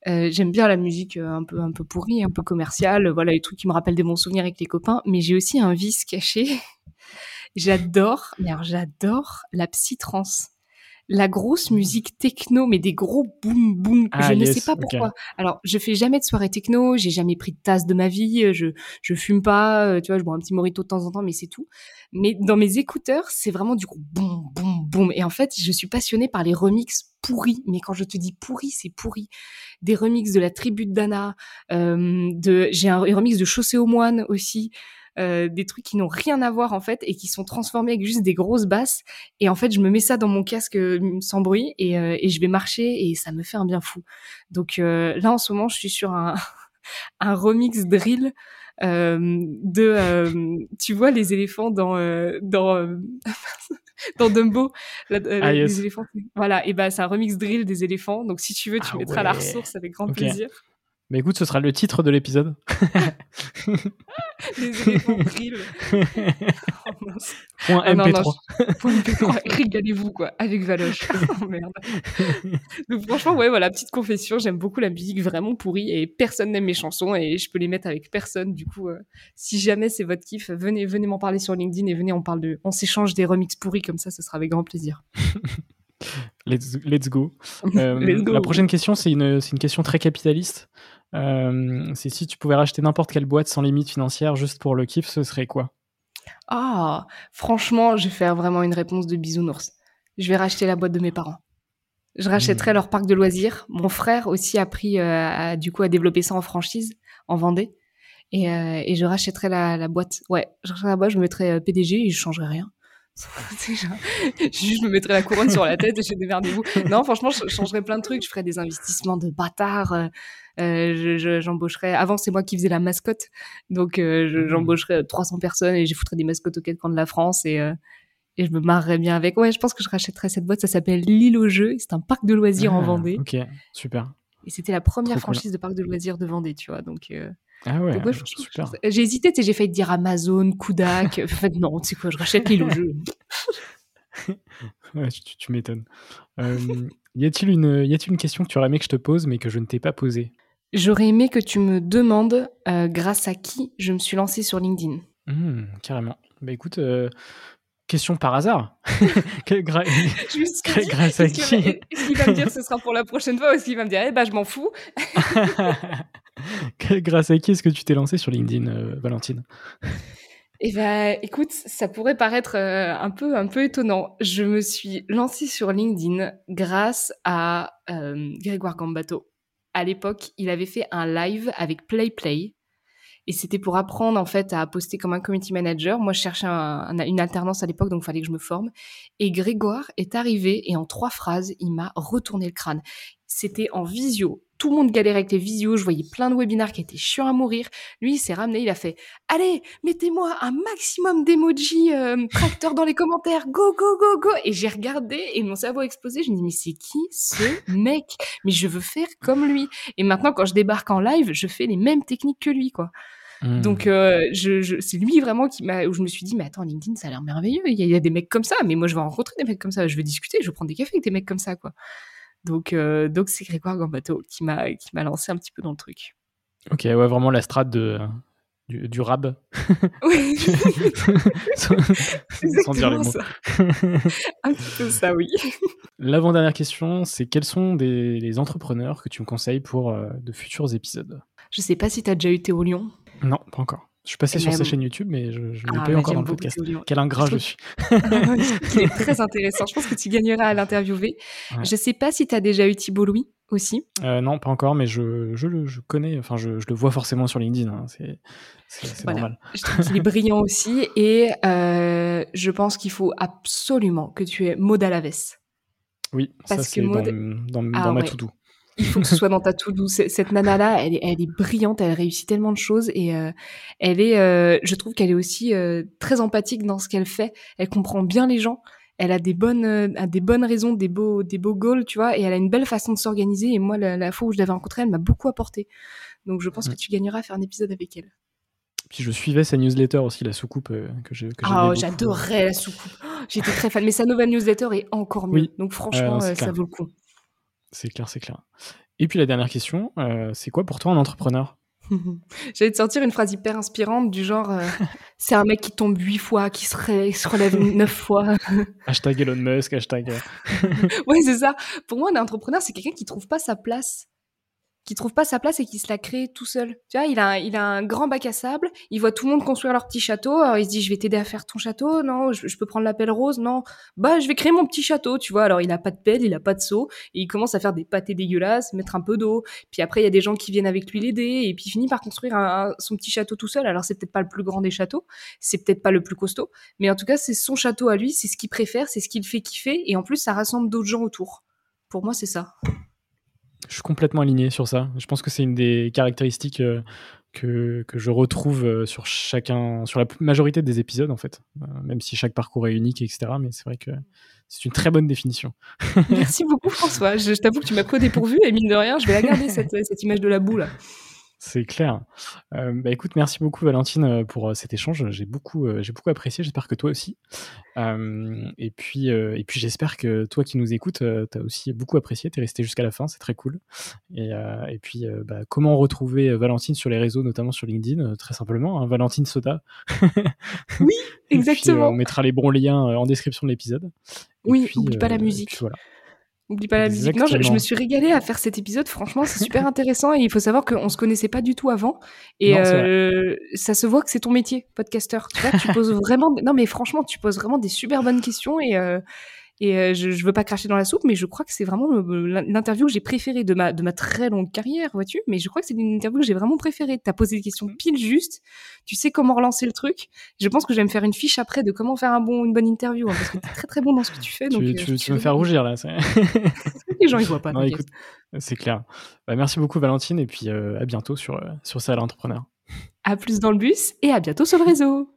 Euh, j'aime bien la musique euh, un peu un peu pourrie, un peu commerciale, voilà les trucs qui me rappellent des bons souvenirs avec les copains. Mais j'ai aussi un vice caché. j'adore, mais alors j'adore la psytrance la grosse musique techno, mais des gros boum boum. je ah, ne sais pas pourquoi. Alors, je fais jamais de soirée techno, j'ai jamais pris de tasse de ma vie, je je fume pas, tu vois, je bois un petit morito de temps en temps, mais c'est tout. Mais dans mes écouteurs, c'est vraiment du coup boum boum boum. Et en fait, je suis passionnée par les remixes pourris. Mais quand je te dis pourri, c'est pourri. Des remixes de la tribu de Dana, euh, de j'ai un remix de Chaussée aux moines aussi. Euh, des trucs qui n'ont rien à voir en fait et qui sont transformés avec juste des grosses basses. Et en fait, je me mets ça dans mon casque euh, sans bruit et, euh, et je vais marcher et ça me fait un bien fou. Donc là, en ce moment, je suis sur un, un remix drill. Euh, de euh, tu vois les éléphants dans dans dans Dumbo ah, les éléphants voilà et ben c'est un remix drill des éléphants donc si tu veux tu ah mettras la ressource avec grand plaisir mais écoute, ce sera le titre de l'épisode. Les éléphants grill. oh, Point MP3. Point MP3. Régalez-vous, quoi, avec Valoche. oh merde. Donc, franchement, ouais, voilà, petite confession, j'aime beaucoup la musique vraiment pourrie et personne n'aime mes chansons et je peux les mettre avec personne. Du coup, euh, si jamais c'est votre kiff, venez, venez m'en parler sur LinkedIn et venez, on parle de, on s'échange des remixes pourris comme ça, ce sera avec grand plaisir. Let's, let's, go. La prochaine question, c'est une, une, question très capitaliste. c'est si tu pouvais racheter n'importe quelle boîte sans limite financière juste pour le kiff, ce serait quoi? Ah, franchement, je vais faire vraiment une réponse de bisounours. Je vais racheter la boîte de mes parents. Je rachèterais mmh. leur parc de loisirs. Mon frère aussi a pris, euh, du coup, à développer ça en franchise, en Vendée. Et, euh, et je rachèterais la, la, boîte. Ouais, je rachèterais la boîte, je me mettrais euh, PDG et je changerais rien. je me mettrais la couronne sur la tête et je démerdez-vous. Non, franchement, je changerais plein de trucs. Je ferais des investissements de bâtards. Euh, j'embaucherais. Avant, c'est moi qui faisais la mascotte, donc mmh. j'embaucherais 300 personnes et je foutrais des mascottes au quatre coins de la France et et je me marrerais bien avec. Ouais, je pense que je rachèterais cette boîte. Ça s'appelle L'île au jeu. C'est un parc de loisirs en ah, Vendée. Ok, super. Et c'était la première franchise de parc de loisirs de Vendée, tu vois. Donc, euh... ah ouais, super. J'ai hésité, j'ai failli dire Amazon, Kudak. en fait, non, tu sais quoi, je rachète L'île au jeu. ouais, tu, tu m'étonnes. Euh, y a-t-il une, y une question que tu aurais aimé que je te pose, mais que je ne t'ai pas posée? J'aurais aimé que tu me demandes euh, grâce à qui je me suis lancée sur LinkedIn. Mmh, carrément. Bah écoute, euh, Question par hasard. Grâce à qui Est-ce qu'il va me dire ce sera pour la prochaine fois ou est-ce qu'il va me dire eh ben je m'en fous Grâce à qui est-ce que tu t'es lancé sur LinkedIn, euh, Valentine? Eh ben, écoute, ça pourrait paraître euh, un peu un peu étonnant. Je me suis lancée sur LinkedIn grâce à euh, Grégoire Gambato. À l'époque, il avait fait un live avec PlayPlay. Play et c'était pour apprendre en fait à poster comme un community manager. Moi, je cherchais une alternance à l'époque, donc il fallait que je me forme. Et Grégoire est arrivé et en trois phrases, il m'a retourné le crâne. C'était en visio. Tout le monde galérait avec les visios. Je voyais plein de webinaires qui étaient chiants à mourir. Lui, il s'est ramené. Il a fait Allez, mettez-moi un maximum d'emojis euh, tracteurs dans les commentaires. Go, go, go, go. Et j'ai regardé et mon cerveau a explosé. Je me dis Mais c'est qui ce mec? Mais je veux faire comme lui. Et maintenant, quand je débarque en live, je fais les mêmes techniques que lui, quoi. Mmh. Donc, euh, je, c'est lui vraiment qui m'a, où je me suis dit, mais attends, LinkedIn, ça a l'air merveilleux. Il y, a, il y, a, des mecs comme ça, mais moi, je vais rencontrer des mecs comme ça. Je vais discuter, je vais prendre des cafés avec des mecs comme ça, quoi. Donc, euh, donc c'est Grégoire Gambato qui m'a qui m'a lancé un petit peu dans le truc. Ok, ouais, vraiment la strate de du, du rab. Oui. sans, dire les mots. Ça. un petit peu ça, oui. L'avant-dernière question, c'est quels sont des, les entrepreneurs que tu me conseilles pour euh, de futurs épisodes? Je sais pas si tu as déjà eu Théo Lyon? Non, pas encore. Je suis passé sur sa chaîne YouTube, mais je ne l'ai ah, pas eu encore dans le podcast. Quel ingrat je, suis. C'est très intéressant. Je pense que tu gagneras à l'interviewer. Je ne sais pas si tu as déjà eu Thibault Louis aussi. Euh, non, pas encore, mais je, je, je connais, enfin, je, le vois forcément sur LinkedIn. Hein. C'est normal. Je trouve qu'il est brillant aussi. Et euh, je pense qu'il faut absolument que tu aies Maud Alaves. Oui, Parce ça c'est Maud... dans, dans, ah dans ma to-do il faut que ce soit dans ta to-do. Cette nana-là, elle est, elle est brillante, elle réussit tellement de choses et euh, elle est, euh, je trouve qu'elle est aussi euh, très empathique dans ce qu'elle fait. Elle comprend bien les gens. Elle a des bonnes, a des bonnes raisons, des beaux, des beaux goals, tu vois, et elle a une belle façon de s'organiser. Et moi, la, fois où je l'avais rencontrée, elle m'a beaucoup apporté. Donc, je pense que tu gagneras à faire un épisode avec elle. Puis je suivais sa newsletter aussi, la soucoupe que j'ai. Oh, j'adorais la soucoupe. J'étais très fan, mais sa nouvelle newsletter est encore mieux. Donc franchement, ça vaut le coup. C'est clair, c'est clair. Et puis la dernière question, euh, c'est quoi pour toi un entrepreneur J'allais te sortir une phrase hyper inspirante du genre euh, c'est un mec qui tombe huit fois, qui se, relève neuf fois. hashtag Elon Musk, hashtag. Euh. oui, c'est ça. Pour moi, un entrepreneur, c'est quelqu'un qui trouve pas sa place qui trouve pas sa place et qui se la crée tout seul. Tu vois, il a, il a un grand bac à sable, il voit tout le monde construire leur petit château, alors il se dit je vais t'aider à faire ton château, non, je, peux prendre la pelle rose, non, bah je vais créer mon petit château, tu vois. Alors il a pas de pelle, il a pas de seau, et il commence à faire des pâtés dégueulasses, mettre un peu d'eau, puis après il y a des gens qui viennent avec lui l'aider, et puis il finit par construire son petit château tout seul. Alors c'est peut-être pas le plus grand des châteaux, c'est peut-être pas le plus costaud, mais en tout cas c'est son château à lui, c'est ce qu'il préfère, c'est ce qu'il fait kiffer, et en plus ça rassemble d'autres gens autour. Pour moi c'est ça. Je suis complètement aligné sur ça. Je pense que c'est une des caractéristiques euh, que, que, je retrouve euh, sur chacun, sur la majorité des épisodes en fait, euh, même si chaque parcours est unique, etc. Mais c'est vrai que c'est une très bonne définition. Merci beaucoup François. Je, t'avoue que tu m'as pris dépourvu et mine de rien, je vais la garder cette, cette image de la boule. C'est clair. Euh, bah écoute, merci beaucoup Valentine euh, pour euh, cet échange. J'ai beaucoup, j'ai beaucoup apprécié. J'espère que toi aussi. et puis, et puis j'espère que toi qui nous écoutes, tu as aussi beaucoup apprécié. Tu es resté jusqu'à la fin, c'est très cool. Et, et puis, bah, comment retrouver Valentine sur les réseaux, notamment sur LinkedIn Très simplement, hein, Valentine Soda. oui, exactement. on mettra les bons liens en description de l'épisode. Oui, n'oublie pas la musique. voilà. N'oublie pas la musique. Non, je, me suis régalée à faire cet épisode. Franchement, c'est super intéressant. Et il faut savoir qu'on se connaissait pas du tout avant. Et euh, ça se voit que c'est ton métier, podcasteur. Tu vois, tu poses vraiment. Non, mais franchement, tu poses vraiment des super bonnes questions. Et, euh, et euh, je, je veux pas cracher dans la soupe, mais je crois que c'est vraiment l'interview que j'ai préférée de ma, de ma très longue carrière, vois-tu. Mais je crois que c'est une interview que j'ai vraiment préférée. Tu as posé des questions pile juste. Tu sais comment relancer le truc. Je pense que je vais me faire une fiche après de comment faire un bon, une bonne interview, hein, parce que tu es très très bon dans ce que tu fais. Donc, tu, euh, tu, tu me faire rougir là. Les gens ils voient pas. c'est clair. Bah, merci beaucoup Valentine et puis euh, à bientôt sur, sur ça l'entrepreneur. À plus dans le bus et à bientôt sur le réseau.